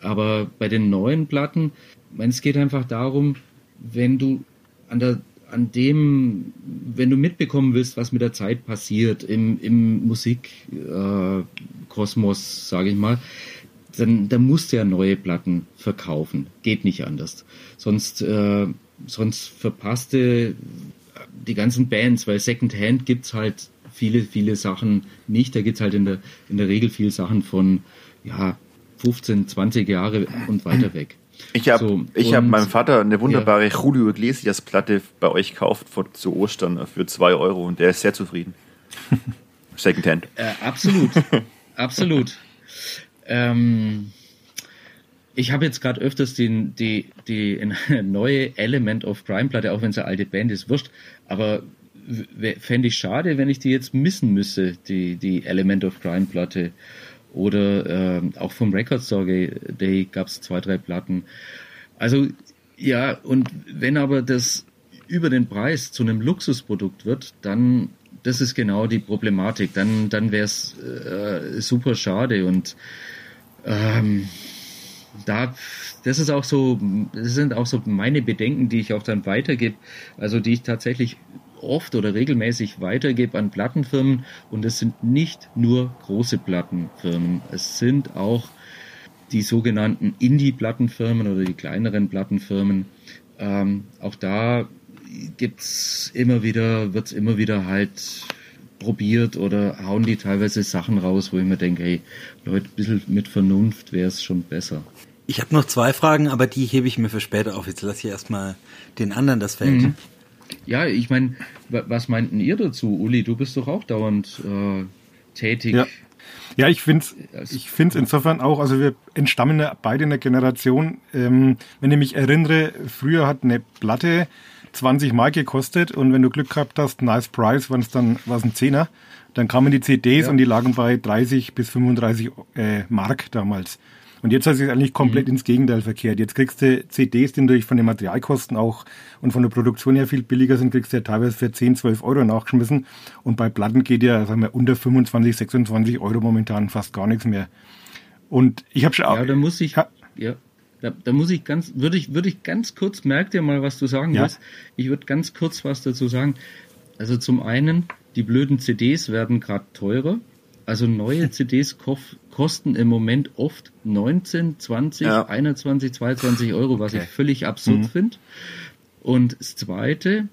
Aber bei den neuen Platten, meine, es geht einfach darum, wenn du an der an dem, wenn du mitbekommen willst, was mit der Zeit passiert im, im Musikkosmos, äh, sage ich mal, dann, dann musst du ja neue Platten verkaufen. Geht nicht anders. Sonst, äh, sonst verpasste die ganzen Bands, weil Secondhand gibt's halt viele, viele Sachen nicht. Da gibt es halt in der, in der Regel viele Sachen von ja, 15, 20 Jahre und weiter weg. Ich habe so, ich hab meinem Vater eine wunderbare ja. Julio Iglesias Platte bei euch gekauft vor, zu Ostern für 2 Euro und der ist sehr zufrieden. Secondhand. Äh, absolut, absolut. Ähm, ich habe jetzt gerade öfters den, die, die neue Element of Crime Platte, auch wenn es eine alte Band ist, wurscht, aber fände ich schade, wenn ich die jetzt missen müsse, die, die Element of Crime Platte. Oder äh, auch vom Record Store Day gab es zwei, drei Platten. Also Ja, und wenn aber das über den Preis zu einem Luxusprodukt wird, dann das ist genau die Problematik. Dann, dann wäre es äh, super schade und ähm, da, das ist auch so, das sind auch so meine Bedenken, die ich auch dann weitergebe, also die ich tatsächlich oft oder regelmäßig weitergebe an Plattenfirmen und es sind nicht nur große Plattenfirmen, es sind auch die sogenannten Indie-Plattenfirmen oder die kleineren Plattenfirmen. Ähm, auch da gibt's immer wieder, wird's immer wieder halt probiert oder hauen die teilweise Sachen raus, wo ich mir denke, hey, Leute, ein bisschen mit Vernunft wäre es schon besser. Ich habe noch zwei Fragen, aber die hebe ich mir für später auf. Jetzt lasse ich erstmal den anderen das Feld. Mhm. Ja, ich meine, was meinten ihr dazu, Uli? Du bist doch auch dauernd äh, tätig. Ja. Ja, ich finde es ich find's insofern auch, also wir entstammen ja beide in der Generation. Ähm, wenn ich mich erinnere, früher hat eine Platte 20 Mark gekostet und wenn du Glück gehabt hast, nice price, waren es dann was ein Zehner. Dann kamen die CDs ja. und die lagen bei 30 bis 35 äh, Mark damals. Und jetzt hat sich eigentlich komplett mhm. ins Gegenteil verkehrt. Jetzt kriegst du CDs, die natürlich von den Materialkosten auch und von der Produktion her viel billiger sind, kriegst du ja teilweise für 10, 12 Euro nachgeschmissen. Und bei Platten geht ja, sagen wir, unter 25, 26 Euro momentan fast gar nichts mehr. Und ich habe schon auch. Ja, da muss ich. Ja, ja da, da muss ich ganz, würde ich, würde ich ganz kurz, merk dir mal, was du sagen ja. willst. Ich würde ganz kurz was dazu sagen. Also zum einen, die blöden CDs werden gerade teurer. Also neue CDs kosten im Moment oft 19, 20, ja. 21, 22 Euro, was okay. ich völlig absurd mhm. finde. Und das Zweite,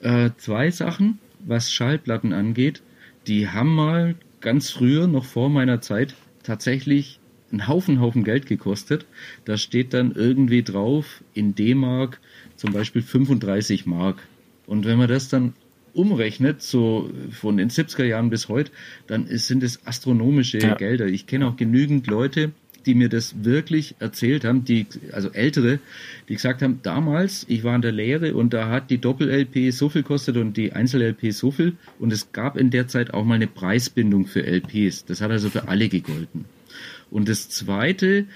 äh, zwei Sachen, was Schallplatten angeht, die haben mal ganz früher, noch vor meiner Zeit, tatsächlich einen Haufen, Haufen Geld gekostet. Da steht dann irgendwie drauf, in D-Mark zum Beispiel 35 Mark. Und wenn man das dann umrechnet, so von den 70er Jahren bis heute, dann ist, sind es astronomische ja. Gelder. Ich kenne auch genügend Leute, die mir das wirklich erzählt haben, die, also ältere, die gesagt haben, damals, ich war in der Lehre und da hat die Doppel-LP so viel kostet und die Einzel-LP so viel und es gab in der Zeit auch mal eine Preisbindung für LPs. Das hat also für alle gegolten. Und das zweite,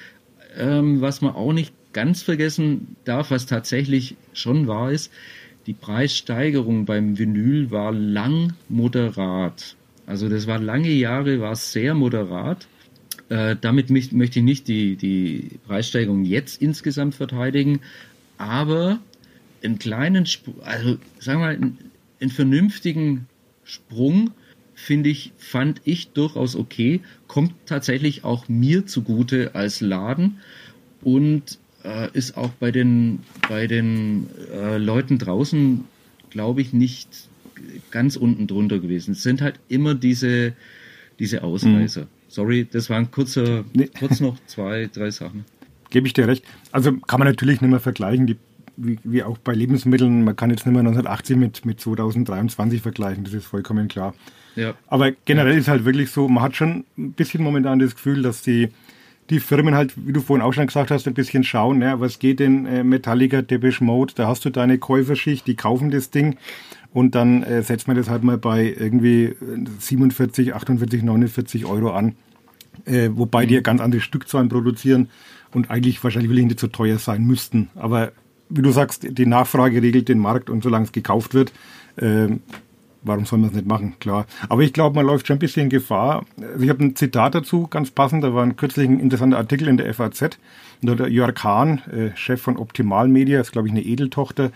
ähm, was man auch nicht ganz vergessen darf, was tatsächlich schon wahr ist, die Preissteigerung beim Vinyl war lang moderat. Also das war lange Jahre, war sehr moderat. Äh, damit mich, möchte ich nicht die, die Preissteigerung jetzt insgesamt verteidigen, aber einen kleinen, also sagen wir mal, einen, einen vernünftigen Sprung finde ich, fand ich durchaus okay, kommt tatsächlich auch mir zugute als Laden und äh, ist auch bei den, bei den äh, Leuten draußen, glaube ich, nicht ganz unten drunter gewesen. Es sind halt immer diese, diese Ausreißer. Mhm. Sorry, das waren kurzer, nee. kurz noch zwei, drei Sachen. Gebe ich dir recht. Also kann man natürlich nicht mehr vergleichen, die, wie, wie auch bei Lebensmitteln. Man kann jetzt nicht mehr 1980 mit, mit 2023 vergleichen, das ist vollkommen klar. Ja. Aber generell ja. ist halt wirklich so, man hat schon ein bisschen momentan das Gefühl, dass die, die Firmen halt, wie du vorhin auch schon gesagt hast, ein bisschen schauen, ja, was geht denn äh, Metallica, Depeche Mode, da hast du deine Käuferschicht, die kaufen das Ding und dann äh, setzt man das halt mal bei irgendwie 47, 48, 49 Euro an, äh, wobei mhm. die ja ganz andere Stückzahlen produzieren und eigentlich wahrscheinlich wirklich nicht so teuer sein müssten. Aber wie du sagst, die Nachfrage regelt den Markt und solange es gekauft wird, äh, warum soll man es nicht machen? Klar. Aber ich glaube, man läuft schon ein bisschen Gefahr. Also ich habe ein Zitat dazu, ganz passend. Da war ein kürzlich ein interessanter Artikel in der FAZ. Und der Jörg Hahn, äh, Chef von Optimal Media, ist glaube ich eine Edeltochter,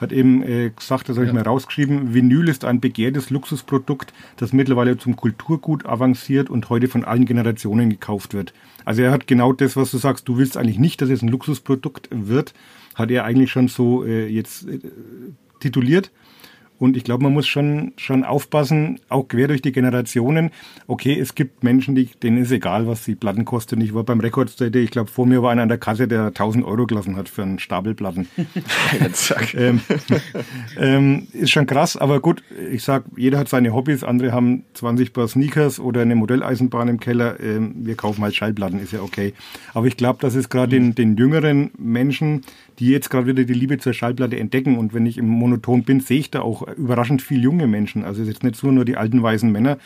hat eben äh, gesagt, das habe ich ja. mal rausgeschrieben, Vinyl ist ein begehrtes Luxusprodukt, das mittlerweile zum Kulturgut avanciert und heute von allen Generationen gekauft wird. Also er hat genau das, was du sagst, du willst eigentlich nicht, dass es ein Luxusprodukt wird, hat er eigentlich schon so äh, jetzt äh, tituliert. Und ich glaube, man muss schon, schon aufpassen, auch quer durch die Generationen. Okay, es gibt Menschen, die, denen ist egal, was die Platten kosten. Ich war beim Rekordstätte, ich glaube, vor mir war einer an der Kasse, der 1000 Euro gelassen hat für einen Stapel Platten. ähm, ähm, ist schon krass, aber gut, ich sag, jeder hat seine Hobbys. Andere haben 20 Paar Sneakers oder eine Modelleisenbahn im Keller. Ähm, wir kaufen halt Schallplatten, ist ja okay. Aber ich glaube, dass es gerade den, den jüngeren Menschen, die jetzt gerade wieder die Liebe zur Schallplatte entdecken. Und wenn ich im Monoton bin, sehe ich da auch überraschend viel junge Menschen. Also es ist jetzt nicht so nur die alten weißen Männer,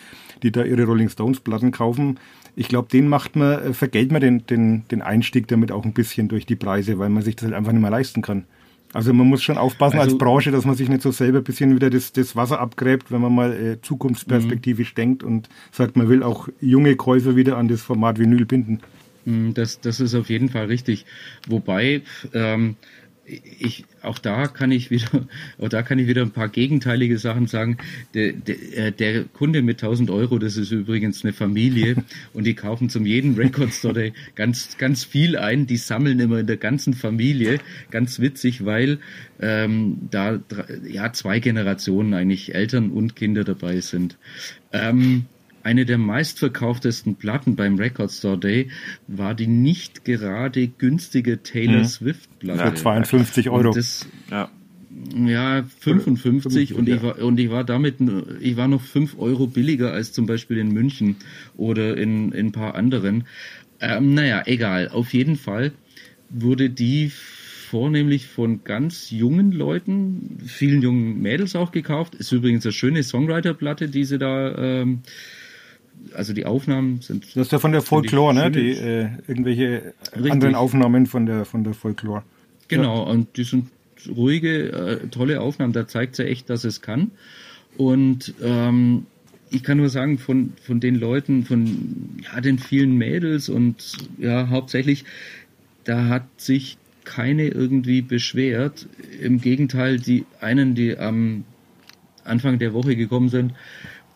die da ihre Rolling Stones Platten kaufen. Ich glaube, den macht man, äh, vergelt man den, den, den Einstieg damit auch ein bisschen durch die Preise, weil man sich das halt einfach nicht mehr leisten kann. Also man muss schon aufpassen Also- als Branche, dass man sich nicht so selber ein bisschen wieder das, das Wasser abgräbt, wenn man mal äh, zukunftsperspektivisch Mhm. denkt und sagt, man will auch junge Käufer wieder an das Format Vinyl binden. Mm, Das, das ist auf jeden Fall richtig. Wobei, ähm, ich, auch da kann ich wieder, auch da kann ich wieder ein paar gegenteilige Sachen sagen. Der, der, äh, der Kunde mit 1000 Euro, das ist übrigens eine Familie und die kaufen zum jeden Record Store Day ganz, ganz viel ein. Die sammeln immer in der ganzen Familie. Ganz witzig, weil ähm, da ja zwei Generationen eigentlich Eltern und Kinder dabei sind. Ähm, eine der meistverkauftesten Platten beim Record Store Day war die nicht gerade günstige Taylor Mhm. Swift Platte. Für 52 Euro. Das, Ja. ja, 55 und ich war und ich war damit ich war noch 5 Euro billiger als zum Beispiel in München oder in, in ein paar anderen. Ähm, naja, egal. Auf jeden Fall wurde die vornehmlich von ganz jungen Leuten, vielen jungen Mädels auch gekauft. Ist übrigens eine schöne Songwriter-Platte, die sie da, ähm, also die Aufnahmen sind Das ist ja von der Folklore, ne? Die äh, irgendwelche Richtig. anderen Aufnahmen von der von der Folklore. Genau, und die sind ruhige, äh, tolle Aufnahmen. Da zeigt sie echt, dass es kann. Und ähm, ich kann nur sagen, von, von den Leuten, von ja, den vielen Mädels und ja, hauptsächlich, da hat sich keine irgendwie beschwert. Im Gegenteil, die einen, die am Anfang der Woche gekommen sind,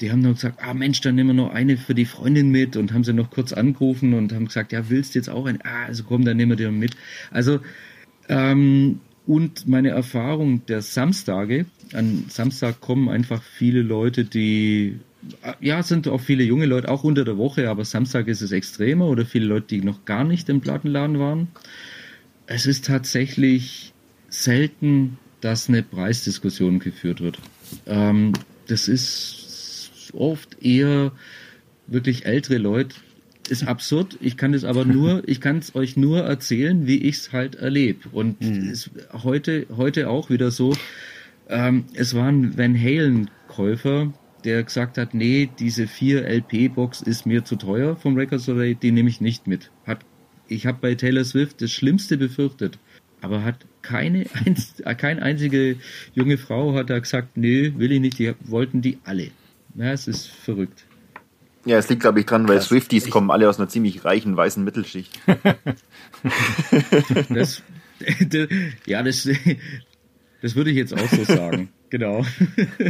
die haben dann gesagt, ah Mensch, dann nehmen wir noch eine für die Freundin mit und haben sie noch kurz angerufen und haben gesagt, ja, willst du jetzt auch eine? Ah, also komm, dann nehmen wir die mit. Also, ähm, und meine Erfahrung der Samstage, an Samstag kommen einfach viele Leute, die, ja, sind auch viele junge Leute, auch unter der Woche, aber Samstag ist es extremer oder viele Leute, die noch gar nicht im Plattenladen waren. Es ist tatsächlich selten, dass eine Preisdiskussion geführt wird. Ähm, das ist oft eher wirklich ältere Leute. Ist absurd. Ich kann es aber nur, ich kann es euch nur erzählen, wie ich es halt erlebe. Und ist heute, heute auch wieder so. Ähm, es war ein Van Halen Käufer, der gesagt hat, nee, diese 4 LP Box ist mir zu teuer vom Record Store, Day, die nehme ich nicht mit. Hat, ich habe bei Taylor Swift das Schlimmste befürchtet, aber hat keine, einz, keine einzige junge Frau hat da gesagt, nee, will ich nicht, die wollten die alle. Ja, es ist verrückt. Ja, es liegt, glaube ich, dran, weil Swifties kommen alle aus einer ziemlich reichen weißen Mittelschicht. Das, ja, das, das würde ich jetzt auch so sagen. Genau.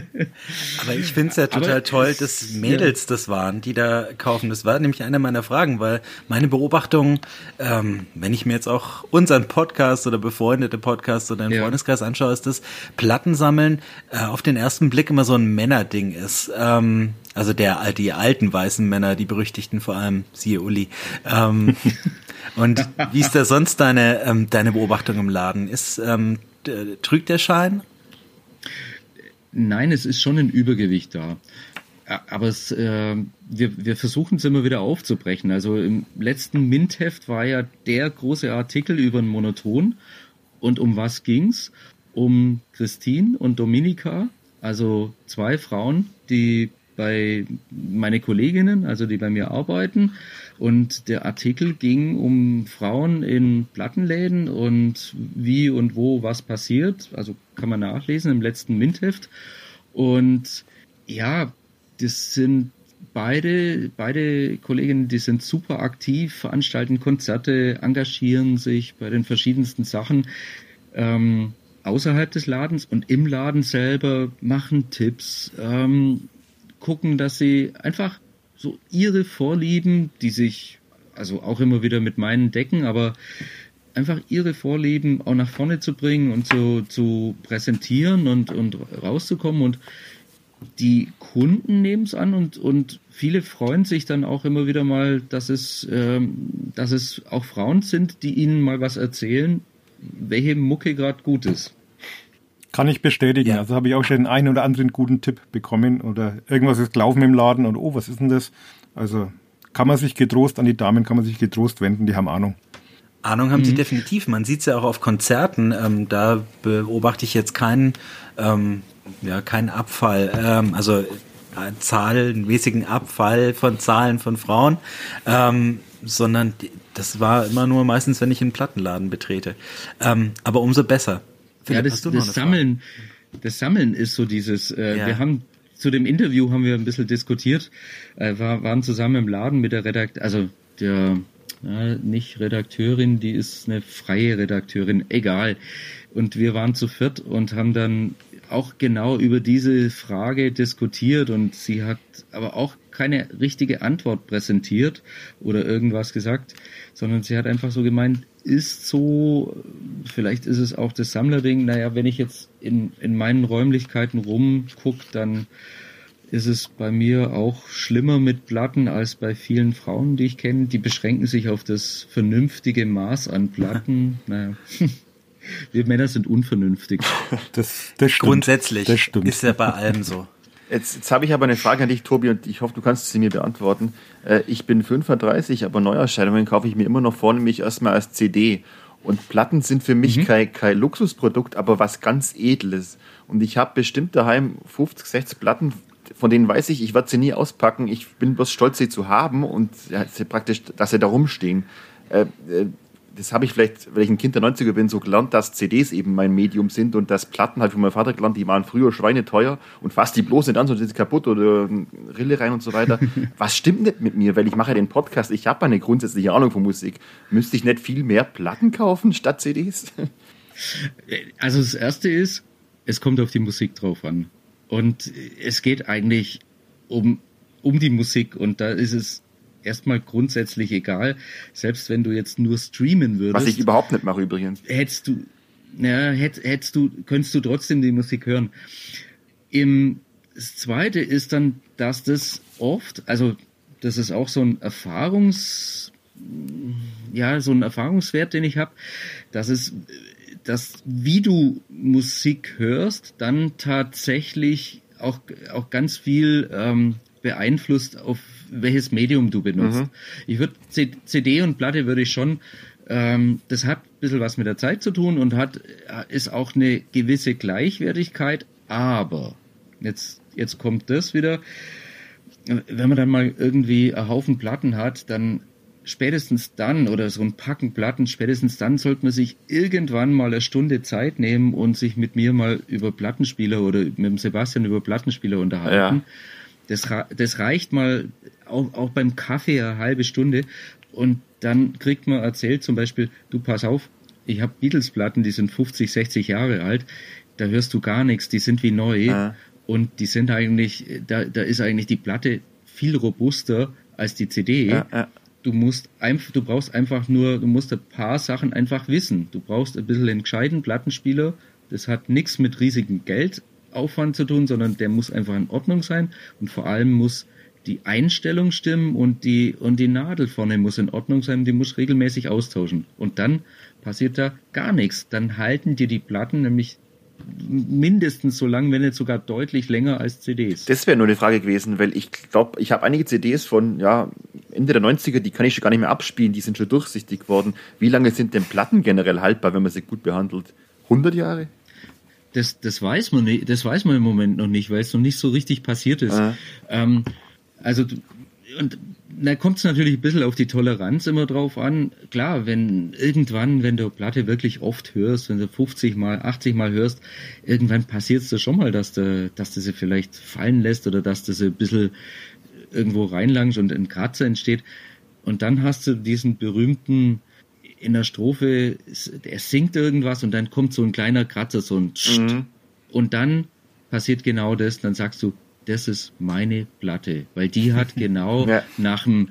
Aber ich finde es ja total Aber toll, dass Mädels das waren, die da kaufen. Das war nämlich eine meiner Fragen, weil meine Beobachtung, ähm, wenn ich mir jetzt auch unseren Podcast oder befreundete Podcast oder einen Ja. Freundeskreis anschaue, ist das Plattensammeln äh, auf den ersten Blick immer so ein Männerding ist. Ähm, also der die alten weißen Männer, die berüchtigten vor allem, siehe Uli. Ähm, und wie ist da sonst deine ähm, deine Beobachtung im Laden? Ist ähm, trügt der Schein? Nein, es ist schon ein Übergewicht da. Aber es, äh, wir, wir versuchen es immer wieder aufzubrechen. Also im letzten Mint-Heft war ja der große Artikel über den Monoton. Und um was ging's? Um Christine und Dominika, also zwei Frauen, die bei meine Kolleginnen, also die bei mir arbeiten. Und der Artikel ging um Frauen in Plattenläden und wie und wo was passiert. Also kann man nachlesen im letzten Mintheft. Und ja, das sind beide, beide Kolleginnen, die sind super aktiv, veranstalten Konzerte, engagieren sich bei den verschiedensten Sachen. Ähm, außerhalb des Ladens und im Laden selber machen Tipps, ähm, gucken, dass sie einfach so ihre Vorlieben, die sich also auch immer wieder mit meinen decken, aber einfach ihre Vorlieben auch nach vorne zu bringen und zu, zu präsentieren und, und rauszukommen und die Kunden nehmen es an und, und viele freuen sich dann auch immer wieder mal, dass es, ähm, dass es auch Frauen sind, die ihnen mal was erzählen, welche Mucke gerade gut ist. Kann ich bestätigen. Ja. Also habe ich auch schon den einen oder anderen guten Tipp bekommen oder irgendwas ist gelaufen im Laden und oh, was ist denn das? Also kann man sich getrost an die Damen, kann man sich getrost wenden, die haben Ahnung. Ahnung haben sie definitiv. Man sieht es ja auch auf Konzerten. Ähm, da beobachte ich jetzt keinen, ähm, ja, keinen Abfall, ähm, also äh, zahlenmäßigen Abfall von Zahlen von Frauen, ähm, sondern die, das war immer nur meistens, wenn ich einen Plattenladen betrete. Ähm, aber umso besser. Ja, das, das Sammeln, das Sammeln ist so dieses, äh, ja. wir haben zu dem Interview haben wir ein bisschen diskutiert, äh, war, waren zusammen im Laden mit der Redakt, also der ja, nicht Redakteurin, die ist eine freie Redakteurin, egal. Und wir waren zu viert und haben dann auch genau über diese Frage diskutiert und sie hat aber auch keine richtige Antwort präsentiert oder irgendwas gesagt, sondern sie hat einfach so gemeint, ist so, vielleicht ist es auch das Sammlerding, naja, wenn ich jetzt in, in meinen Räumlichkeiten rumgucke, dann ist es bei mir auch schlimmer mit Platten als bei vielen Frauen, die ich kenne. Die beschränken sich auf das vernünftige Maß an Platten. naja. Wir Männer sind unvernünftig. Das, das stimmt. Grundsätzlich das stimmt. ist ja bei allem so. Jetzt, jetzt habe ich aber eine Frage an dich, Tobi, und ich hoffe, du kannst sie mir beantworten. Äh, ich bin 35, aber Neuerscheinungen kaufe ich mir immer noch vornehmlich erstmal als CD. Und Platten sind für mich mhm. kein, kein Luxusprodukt, aber was ganz Edles. Und ich habe bestimmt daheim 50, 60 Platten, von denen weiß ich, ich werde sie nie auspacken. Ich bin bloß stolz, sie zu haben und ja, praktisch, dass sie da rumstehen. Äh, äh, das habe ich vielleicht, weil ich ein Kind der 90er bin, so gelernt, dass CDs eben mein Medium sind und dass Platten halt von meinem Vater gelernt, die waren früher schweineteuer und fast die bloß nicht an, so sind kaputt oder Rille rein und so weiter. Was stimmt nicht mit mir? Weil ich mache ja den Podcast, ich habe eine grundsätzliche Ahnung von Musik. Müsste ich nicht viel mehr Platten kaufen statt CDs? Also das erste ist, es kommt auf die Musik drauf an. Und es geht eigentlich um, um die Musik und da ist es erstmal grundsätzlich egal, selbst wenn du jetzt nur streamen würdest. Was ich überhaupt nicht mache übrigens. Hättest du, ja, hätt, hättest du, könntest du trotzdem die Musik hören. Im, das zweite ist dann, dass das oft, also das ist auch so ein Erfahrungs, ja, so ein Erfahrungswert, den ich habe, dass es, dass wie du Musik hörst, dann tatsächlich auch, auch ganz viel ähm, beeinflusst auf welches Medium du benutzt. Mhm. Ich würde CD und Platte würde ich schon, ähm, das hat ein bisschen was mit der Zeit zu tun und hat, ist auch eine gewisse Gleichwertigkeit, aber jetzt, jetzt kommt das wieder. Wenn man dann mal irgendwie einen Haufen Platten hat, dann spätestens dann oder so ein Packen Platten, spätestens dann sollte man sich irgendwann mal eine Stunde Zeit nehmen und sich mit mir mal über Plattenspieler oder mit dem Sebastian über Plattenspieler unterhalten. Ja. Das, das reicht mal auch, auch beim Kaffee eine halbe Stunde und dann kriegt man erzählt zum Beispiel, du pass auf, ich habe Beatles-Platten, die sind 50, 60 Jahre alt, da hörst du gar nichts, die sind wie neu ja. und die sind eigentlich, da, da ist eigentlich die Platte viel robuster als die CD. Ja, ja. Du musst einfach, du brauchst einfach nur, du musst ein paar Sachen einfach wissen. Du brauchst ein bisschen einen gescheiten Plattenspieler. Das hat nichts mit riesigem Geldaufwand zu tun, sondern der muss einfach in Ordnung sein und vor allem muss die Einstellung stimmen und die, und die Nadel vorne muss in Ordnung sein, die muss regelmäßig austauschen. Und dann passiert da gar nichts. Dann halten dir die Platten nämlich mindestens so lang, wenn nicht sogar deutlich länger als CDs. Das wäre nur eine Frage gewesen, weil ich glaube, ich habe einige CDs von ja, Ende der 90er, die kann ich schon gar nicht mehr abspielen, die sind schon durchsichtig geworden. Wie lange sind denn Platten generell haltbar, wenn man sie gut behandelt? 100 Jahre? Das, das weiß man nicht, das weiß man im Moment noch nicht, weil es noch nicht so richtig passiert ist. Ah. Ähm, also und da kommt es natürlich ein bisschen auf die Toleranz immer drauf an. Klar, wenn irgendwann, wenn du Platte wirklich oft hörst, wenn du 50 mal, 80 mal hörst, irgendwann passiert es da schon mal, dass du, dass du sie vielleicht fallen lässt oder dass du sie ein bisschen irgendwo reinlangst und ein Kratzer entsteht. Und dann hast du diesen berühmten in der Strophe, er singt irgendwas und dann kommt so ein kleiner Kratzer, so ein mhm. und dann passiert genau das, dann sagst du, das ist meine Platte, weil die hat genau ja. nach dem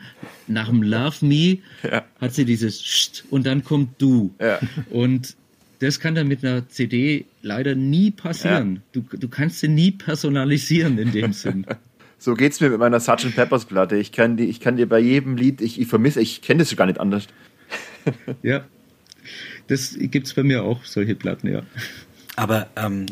nach dem Love Me ja. hat sie dieses Scht und dann kommt du ja. und das kann dann mit einer CD leider nie passieren. Du, du kannst sie nie personalisieren in dem Sinn. So geht's mir mit meiner Sgt. Peppers Platte. Ich kann die, ich kann dir bei jedem Lied, ich, ich vermisse, ich kenne das gar nicht anders. ja, das gibt's bei mir auch solche Platten, ja. Aber ähm,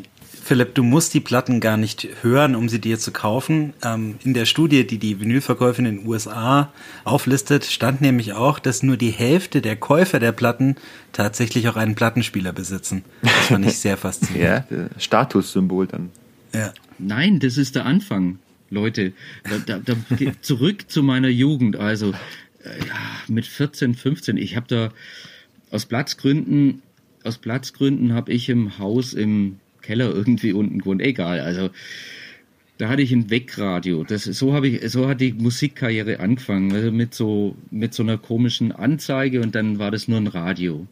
Philipp, du musst die Platten gar nicht hören, um sie dir zu kaufen. Ähm, in der Studie, die die Vinylverkäufe in den USA auflistet, stand nämlich auch, dass nur die Hälfte der Käufer der Platten tatsächlich auch einen Plattenspieler besitzen. Das fand ich sehr faszinierend. ja, Statussymbol dann. Ja. Nein, das ist der Anfang, Leute. Da, da, da, zurück zu meiner Jugend. Also äh, ja, mit 14, 15, ich habe da aus Platzgründen aus Platzgründen habe ich im Haus im Keller irgendwie unten gewohnt. Egal, also da hatte ich ein Wegradio. Das, so habe ich, so hat die Musikkarriere angefangen. Also mit so, mit so einer komischen Anzeige und dann war das nur ein Radio.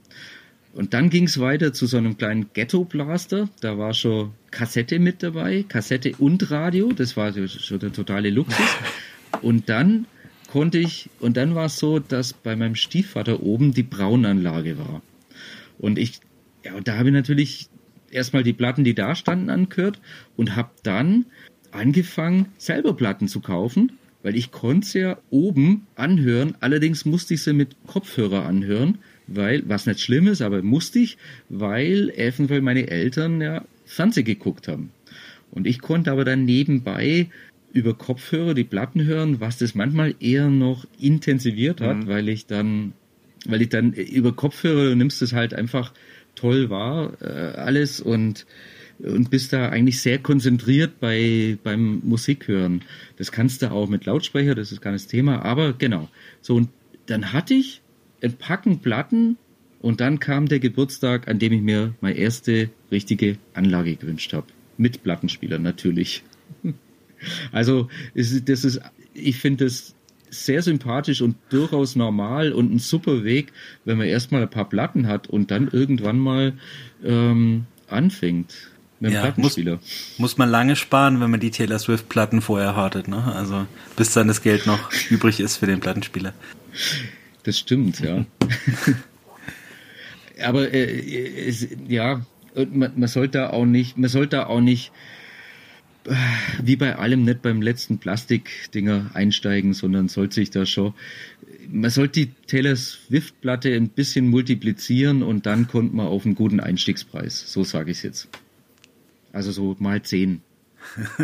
Und dann ging es weiter zu so einem kleinen Ghetto-Blaster. Da war schon Kassette mit dabei, Kassette und Radio. Das war schon der totale Luxus. Und dann konnte ich, und dann war es so, dass bei meinem Stiefvater oben die Braunanlage war. Und ich, ja, und da habe ich natürlich erstmal die Platten, die da standen, angehört und habe dann angefangen, selber Platten zu kaufen, weil ich konnte es ja oben anhören. Allerdings musste ich sie mit Kopfhörer anhören, weil, was nicht schlimm ist, aber musste ich, weil eventuell meine Eltern ja Fernsehen geguckt haben. Und ich konnte aber dann nebenbei über Kopfhörer die Platten hören, was das manchmal eher noch intensiviert hat, mhm. weil ich dann, weil ich dann über Kopfhörer du nimmst es halt einfach toll wahr, äh, alles und und bist da eigentlich sehr konzentriert bei beim Musikhören. Das kannst du auch mit Lautsprecher, das ist gar nicht das Thema, aber genau. So und dann hatte ich ein Packen Platten und dann kam der Geburtstag, an dem ich mir meine erste richtige Anlage gewünscht habe. Mit Plattenspieler natürlich. Also das ist, ich finde es sehr sympathisch und durchaus normal und ein super Weg, wenn man erstmal ein paar Platten hat und dann irgendwann mal ähm, anfängt mit ja. Muss, muss man lange sparen, wenn man die Taylor Swift Platten vorher hartet, ne? Also bis dann das Geld noch übrig ist für den Plattenspieler. Das stimmt, ja. Aber äh, es, ja, man, man sollte auch nicht, man sollte auch nicht äh, wie bei allem nicht beim letzten Plastikdinger einsteigen, sondern sollte sich da schon, man sollte die Taylor Swift Platte ein bisschen multiplizieren und dann kommt man auf einen guten Einstiegspreis. So sage ich es jetzt. Also so mal zehn.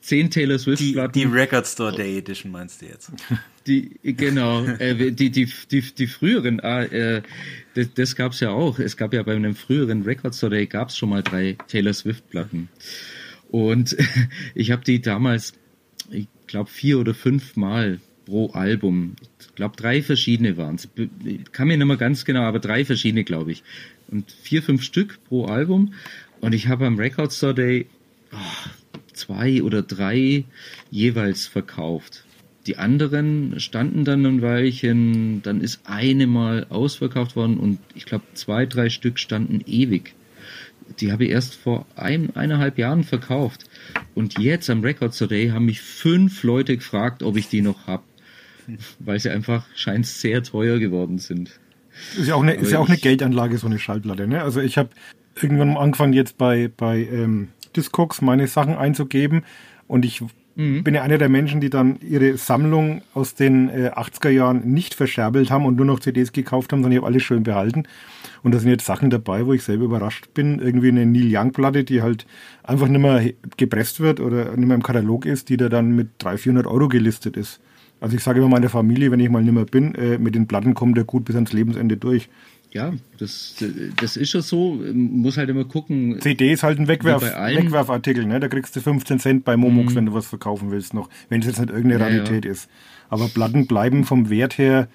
Zehn Taylor Swift Platten. Die, die Record Store Day Edition meinst du jetzt? Die, genau, äh, die, die, die, die früheren, ah, äh, das, das gab's ja auch. Es gab ja bei einem früheren Record Store Day gab's schon mal drei Taylor Swift Platten. Und ich habe die damals, ich glaube, vier oder fünf Mal pro Album. Ich glaube, drei verschiedene waren es. Kann mir nicht mehr ganz genau, aber drei verschiedene, glaube ich. Und vier, fünf Stück pro Album. Und ich habe am Record Store Day oh, zwei oder drei jeweils verkauft. Die anderen standen dann ein Weilchen, dann ist eine mal ausverkauft worden und ich glaube zwei, drei Stück standen ewig. Die habe ich erst vor ein, eineinhalb Jahren verkauft. Und jetzt am Record Today haben mich fünf Leute gefragt, ob ich die noch habe. Weil sie einfach scheint sehr teuer geworden sind. Ist ja auch eine, ist ja auch eine Geldanlage, so eine Schallplatte. Ne? Also ich habe irgendwann angefangen jetzt bei, bei ähm, Discogs meine Sachen einzugeben und ich mhm. bin ja einer der Menschen, die dann ihre Sammlung aus den äh, 80er Jahren nicht verscherbelt haben und nur noch CDs gekauft haben, sondern ich habe alles schön behalten. Und da sind jetzt Sachen dabei, wo ich selber überrascht bin. Irgendwie eine Neil Young Platte, die halt einfach nicht mehr gepresst wird oder nicht mehr im Katalog ist, die da dann mit 300, 400 Euro gelistet ist. Also ich sage immer meiner Familie, wenn ich mal nicht mehr bin, äh, mit den Platten kommt der gut bis ans Lebensende durch ja, das, das ist schon so. Muss halt immer gucken. CD ist halt ein Wegwerf, Wegwerfartikel, ne? Da kriegst du 15 Cent bei Momox, mhm. wenn du was verkaufen willst noch. Wenn es jetzt nicht irgendeine ja, Rarität ja. ist. Aber Platten bleiben vom Wert her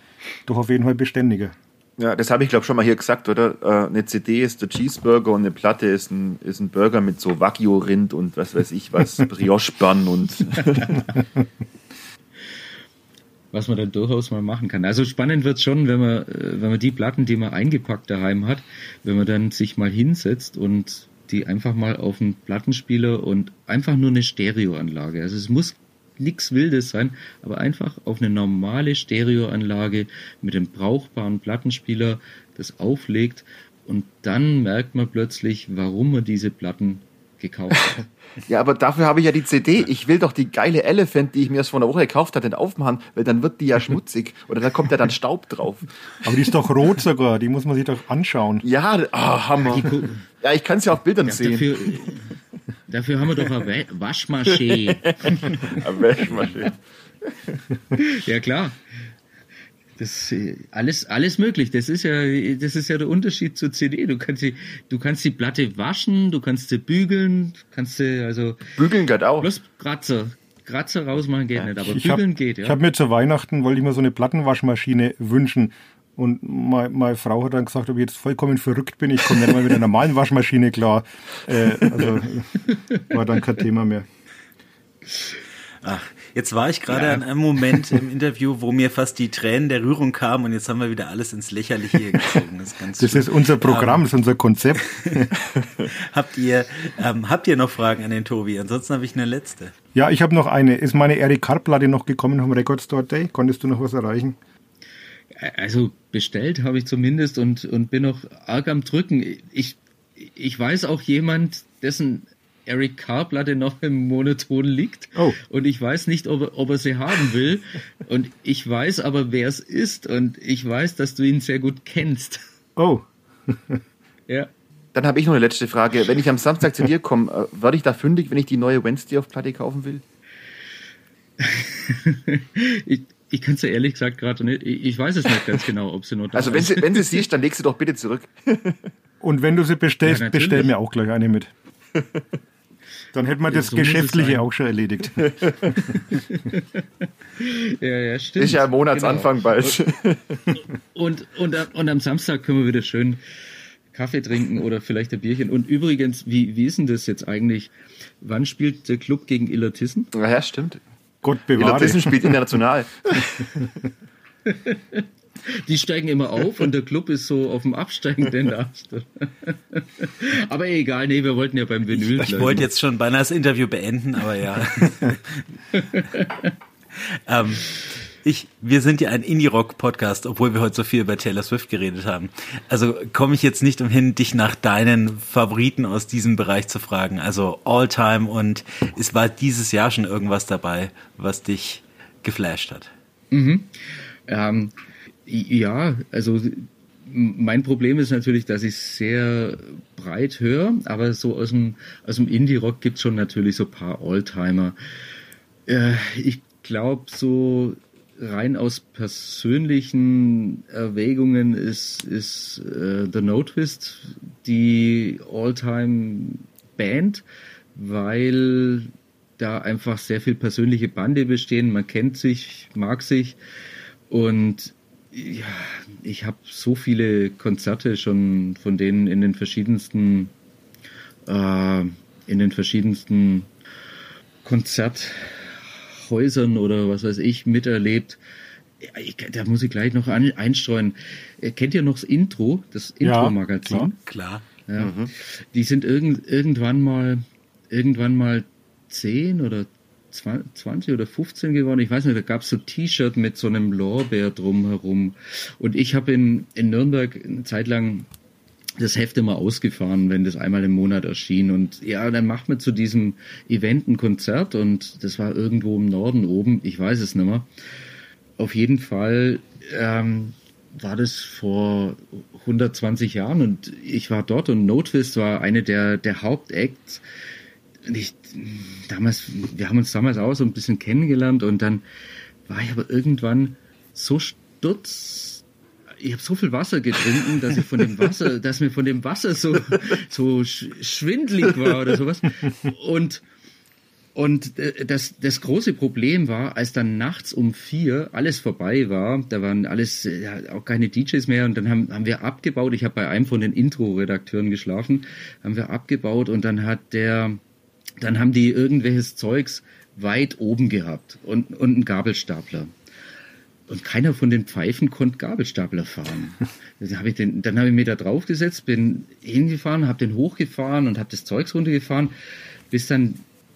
doch auf jeden Fall beständiger. Ja, das habe ich glaube schon mal hier gesagt, oder? Äh, eine CD ist der Cheeseburger und eine Platte ist ein, ist ein Burger mit so Wagyu-Rind und was weiß ich was, Brioche-Bann und was man dann durchaus mal machen kann. Also spannend wird schon, wenn man, äh, wenn man die Platten, die man eingepackt daheim hat, wenn man dann sich mal hinsetzt und die einfach mal auf einen Plattenspieler und einfach nur eine Stereoanlage. Also es muss nichts Wildes sein, aber einfach auf eine normale Stereoanlage mit einem brauchbaren Plattenspieler das auflegt und dann merkt man plötzlich, warum man diese Platten gekauft. Ja, aber dafür habe ich ja die CD. Ich will doch die geile Elephant, die ich mir erst vor einer Woche gekauft hatte, nicht aufmachen, weil dann wird die ja schmutzig. Oder da kommt ja dann Staub drauf. Aber die ist doch rot sogar, die muss man sich doch anschauen. Ja, oh, Hammer. Ja, ich kann es ja auf Bildern ja, sehen. Dafür, dafür, haben wir doch eine Waschmaschine. eine Waschmaschine. Ja, klar. Das alles alles möglich. Das ist ja das ist ja der Unterschied zur CD. Du kannst sie du kannst die Platte waschen, du kannst sie bügeln, kannst sie also bügeln geht auch. Plus Kratzer. Kratzer rausmachen geht ja. nicht, aber bügeln hab, geht, ja. Ich habe mir zu Weihnachten wollte ich mir so eine Plattenwaschmaschine wünschen Und meine, meine Frau hat dann gesagt, ob ich jetzt vollkommen verrückt bin, ich komme nicht mal mit einer normalen Waschmaschine klar. Äh, also war dann kein Thema mehr. Ach, jetzt war ich gerade ja. an einem Moment im Interview, wo mir fast die Tränen der Rührung kamen und jetzt haben wir wieder alles ins Lächerliche gezogen. Das ist, ganz das ist unser Programm, um, das ist unser Konzept. habt ihr ähm, habt ihr noch Fragen an den Tobi? Ansonsten habe ich eine letzte. Ja, ich habe noch eine. Ist meine Eric Carr-Platte noch gekommen vom Record Store Day? Konntest du noch was erreichen? Also bestellt habe ich zumindest und, und bin noch arg am Drücken. Ich, ich weiß auch jemand, dessen Eric Carr-Platte noch im Monoton liegt. Oh. Und ich weiß nicht, ob, ob er sie haben will. und ich weiß aber, wer es ist. Und ich weiß, dass du ihn sehr gut kennst. Oh. ja. Dann habe ich noch eine letzte Frage. Wenn ich am Samstag zu dir komme, äh, werde ich da fündig, wenn ich die neue Wednesday auf Platte kaufen will? ich ich kann es ja ehrlich gesagt gerade nicht. Ich weiß es nicht ganz genau, ob sie noch da Also wenn sie, wenn sie siehst, dann leg sie doch bitte zurück. Und wenn du sie bestellst, ja, bestell mir auch gleich eine mit. Dann hätten wir das so Geschäftliche auch schon erledigt. ja, ja, stimmt. Ist ja Monatsanfang genau. bald. Und, und, und, und, am Samstag können wir wieder schön Kaffee trinken oder vielleicht ein Bierchen. Und übrigens, wie, wie ist denn das jetzt eigentlich? Wann spielt der Club gegen Illertissen? Ja, ja stimmt. Gott bewahre. Illertissen spielt international. Die steigen immer auf und der Club ist so auf dem absteigenden Ast. aber egal, nee, wir wollten ja beim Vinyl. Ich, ich wollte jetzt schon beinahe das Interview beenden, aber ja. ähm, ich, wir sind ja ein Indie-Rock-Podcast, obwohl wir heute so viel über Taylor Swift geredet haben. Also komme ich jetzt nicht umhin, dich nach deinen Favoriten aus diesem Bereich zu fragen. Also All-Time und es war dieses Jahr schon irgendwas dabei, was dich geflasht hat. Mhm. Ähm, ja, also mein Problem ist natürlich, dass ich sehr breit höre, aber so aus dem, aus dem Indie-Rock gibt es schon natürlich so ein paar Alltimer. Äh, ich glaube, so rein aus persönlichen Erwägungen ist, ist äh, The No Twist die All-Time-Band, weil da einfach sehr viel persönliche Bande bestehen. Man kennt sich, mag sich und ja, ich habe so viele Konzerte schon von denen in den verschiedensten äh, in den verschiedensten Konzerthäusern oder was weiß ich miterlebt. Ich, da muss ich gleich noch an, einstreuen. Äh, kennt ihr noch das Intro, das Intro-Magazin? Ja, klar. Ja. Mhm. Die sind irgend, irgendwann mal irgendwann mal zehn oder 20 oder 15 geworden, ich weiß nicht, da gab es so T-Shirt mit so einem Lorbeer drumherum. Und ich habe in, in Nürnberg eine Zeit lang das Heft immer ausgefahren, wenn das einmal im Monat erschien. Und ja, dann macht man zu diesem Event ein Konzert und das war irgendwo im Norden oben, ich weiß es nicht mehr. Auf jeden Fall ähm, war das vor 120 Jahren und ich war dort und No Twist war eine der, der Hauptacts ich, damals, wir haben uns damals auch so ein bisschen kennengelernt und dann war ich aber irgendwann so stutz. Ich habe so viel Wasser getrunken, dass ich von dem Wasser, dass mir von dem Wasser so, so schwindlig war oder sowas. Und, und äh, das, das große Problem war, als dann nachts um vier alles vorbei war, da waren alles, ja, auch keine DJs mehr und dann haben, haben wir abgebaut. Ich habe bei einem von den Intro-Redakteuren geschlafen, haben wir abgebaut und dann hat der, dann haben die irgendwelches Zeugs weit oben gehabt und, und einen Gabelstapler. Und keiner von den Pfeifen konnte Gabelstapler fahren. Dann habe ich, den, dann hab ich mir da draufgesetzt, bin hingefahren, habe den hochgefahren und habe das Zeugs runtergefahren, bis dann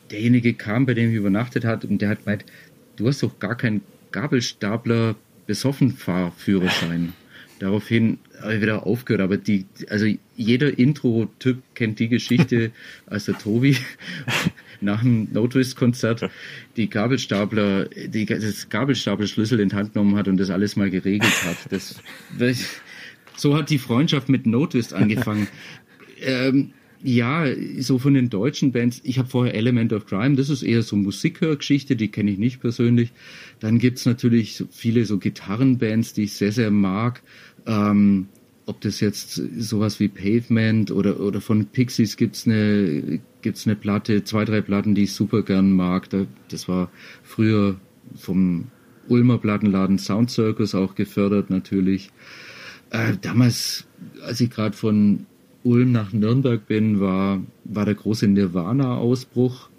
derjenige kam, bei dem ich übernachtet hat, und der hat meint, du hast doch gar keinen Gabelstapler besoffen Fahrführerschein. Daraufhin habe ich wieder aufgehört, aber die, also jeder Intro-Typ kennt die Geschichte, als der Tobi nach dem No Konzert die Gabelstapler, die, das Gabelstaplerschlüssel in die Hand genommen hat und das alles mal geregelt hat. Das, das so hat die Freundschaft mit No Twist angefangen. ähm, ja, so von den deutschen Bands, ich habe vorher Element of Crime, das ist eher so Musikhörgeschichte, die kenne ich nicht persönlich. Dann gibt's natürlich viele so Gitarrenbands, die ich sehr, sehr mag. Ähm, ob das jetzt sowas wie Pavement oder, oder von Pixies gibt's eine, gibt's eine Platte, zwei, drei Platten, die ich super gern mag. das war früher vom Ulmer Plattenladen Sound Circus auch gefördert natürlich. Äh, damals, als ich gerade von Ulm nach Nürnberg bin, war, war der große Nirvana-Ausbruch.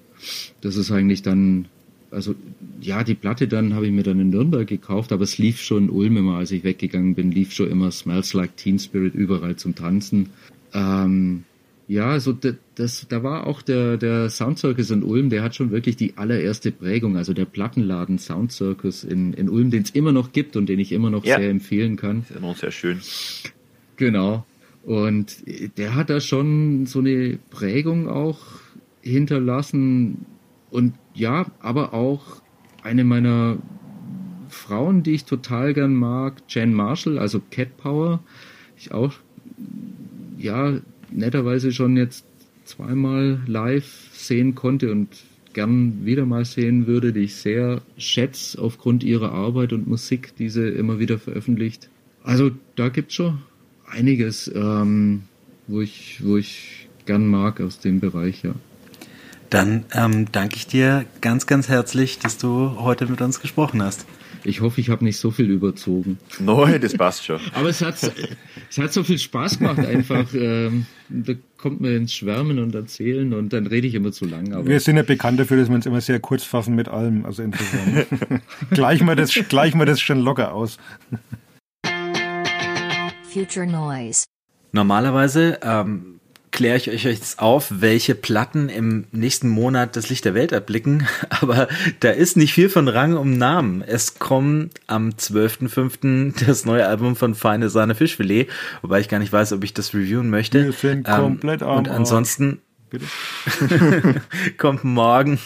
Das ist eigentlich dann, also ja, die Platte dann habe ich mir dann in Nürnberg gekauft, aber es lief schon in Ulm immer, als ich weggegangen bin, lief schon immer Smells Like Teen Spirit überall zum Tanzen. Ähm, ja, also das, das, da war auch der, der Sound Circus in Ulm, der hat schon wirklich die allererste Prägung, also der Plattenladen Sound Circus in, in Ulm, den es immer noch gibt und den ich immer noch Ja. sehr empfehlen kann. Ist immer sehr schön. Genau. Und der hat da schon so eine Prägung auch hinterlassen. Und ja, aber auch eine meiner Frauen, die ich total gern mag, Jan Marshall, also Cat Power. Ich auch, ja, netterweise schon jetzt zweimal live sehen konnte und gern wieder mal sehen würde, die ich sehr schätze aufgrund ihrer Arbeit und Musik, die sie immer wieder veröffentlicht. Also da gibt's schon einiges, ähm, wo ich, wo ich gern mag aus dem Bereich, ja. Dann ähm, danke ich dir ganz, ganz herzlich, dass du heute mit uns gesprochen hast. Ich hoffe, ich habe nicht so viel überzogen. Neu, das passt schon. Aber es hat, es hat so viel Spaß gemacht einfach. Ähm, da kommt man ins Schwärmen und Erzählen und dann rede ich immer zu lang. Aber Wir sind ja bekannt dafür, dass wir uns immer sehr kurz fassen mit allem. Also insofern gleichen wir das, gleichen wir das schon locker aus. Future Noise. Normalerweise ähm, kläre ich euch jetzt auf, welche Platten im nächsten Monat das Licht der Welt erblicken, aber da ist nicht viel von Rang um Namen. Es kommt am 12.05. das neue Album von Feine Sahne Fischfilet, wobei ich gar nicht weiß, ob ich das reviewen möchte. Ähm, Wir sind komplett am Und ansonsten kommt morgen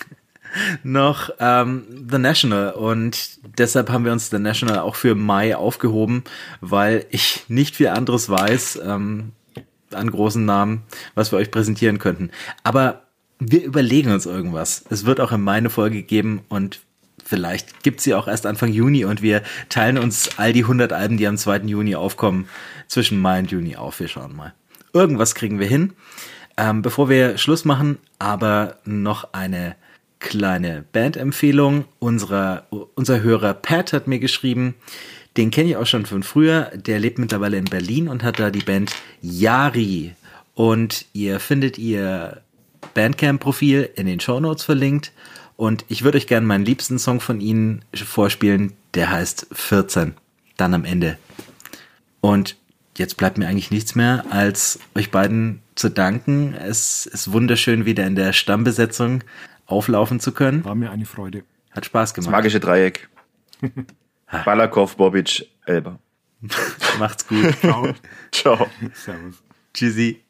noch ähm, The National und deshalb haben wir uns The National auch für Mai aufgehoben, weil ich nicht viel anderes weiß ähm, an großen Namen, was wir euch präsentieren könnten. Aber wir überlegen uns irgendwas. Es wird auch in Mai eine Folge geben und vielleicht gibt's sie auch erst Anfang Juni und wir teilen uns all die 100 Alben, die am 2. Juni aufkommen, zwischen Mai und Juni auf. Wir schauen mal. Irgendwas kriegen wir hin. Ähm, bevor wir Schluss machen, aber noch eine kleine Bandempfehlung. Unserer, unser Hörer Pat hat mir geschrieben, den kenne ich auch schon von früher. Der lebt mittlerweile in Berlin und hat da die Band Yari. Und ihr findet ihr Bandcamp-Profil in den Shownotes verlinkt. Und ich würde euch gerne meinen liebsten Song von ihnen vorspielen. Der heißt 14. Dann am Ende. Und jetzt bleibt mir eigentlich nichts mehr, als euch beiden zu danken. Es ist wunderschön, wieder in der Stammbesetzung auflaufen zu können. War mir eine Freude. Hat Spaß Das gemacht. magische Dreieck. Balakov, Bobic, Elber. Macht's gut. Ciao. Ciao. Servus. Tschüssi.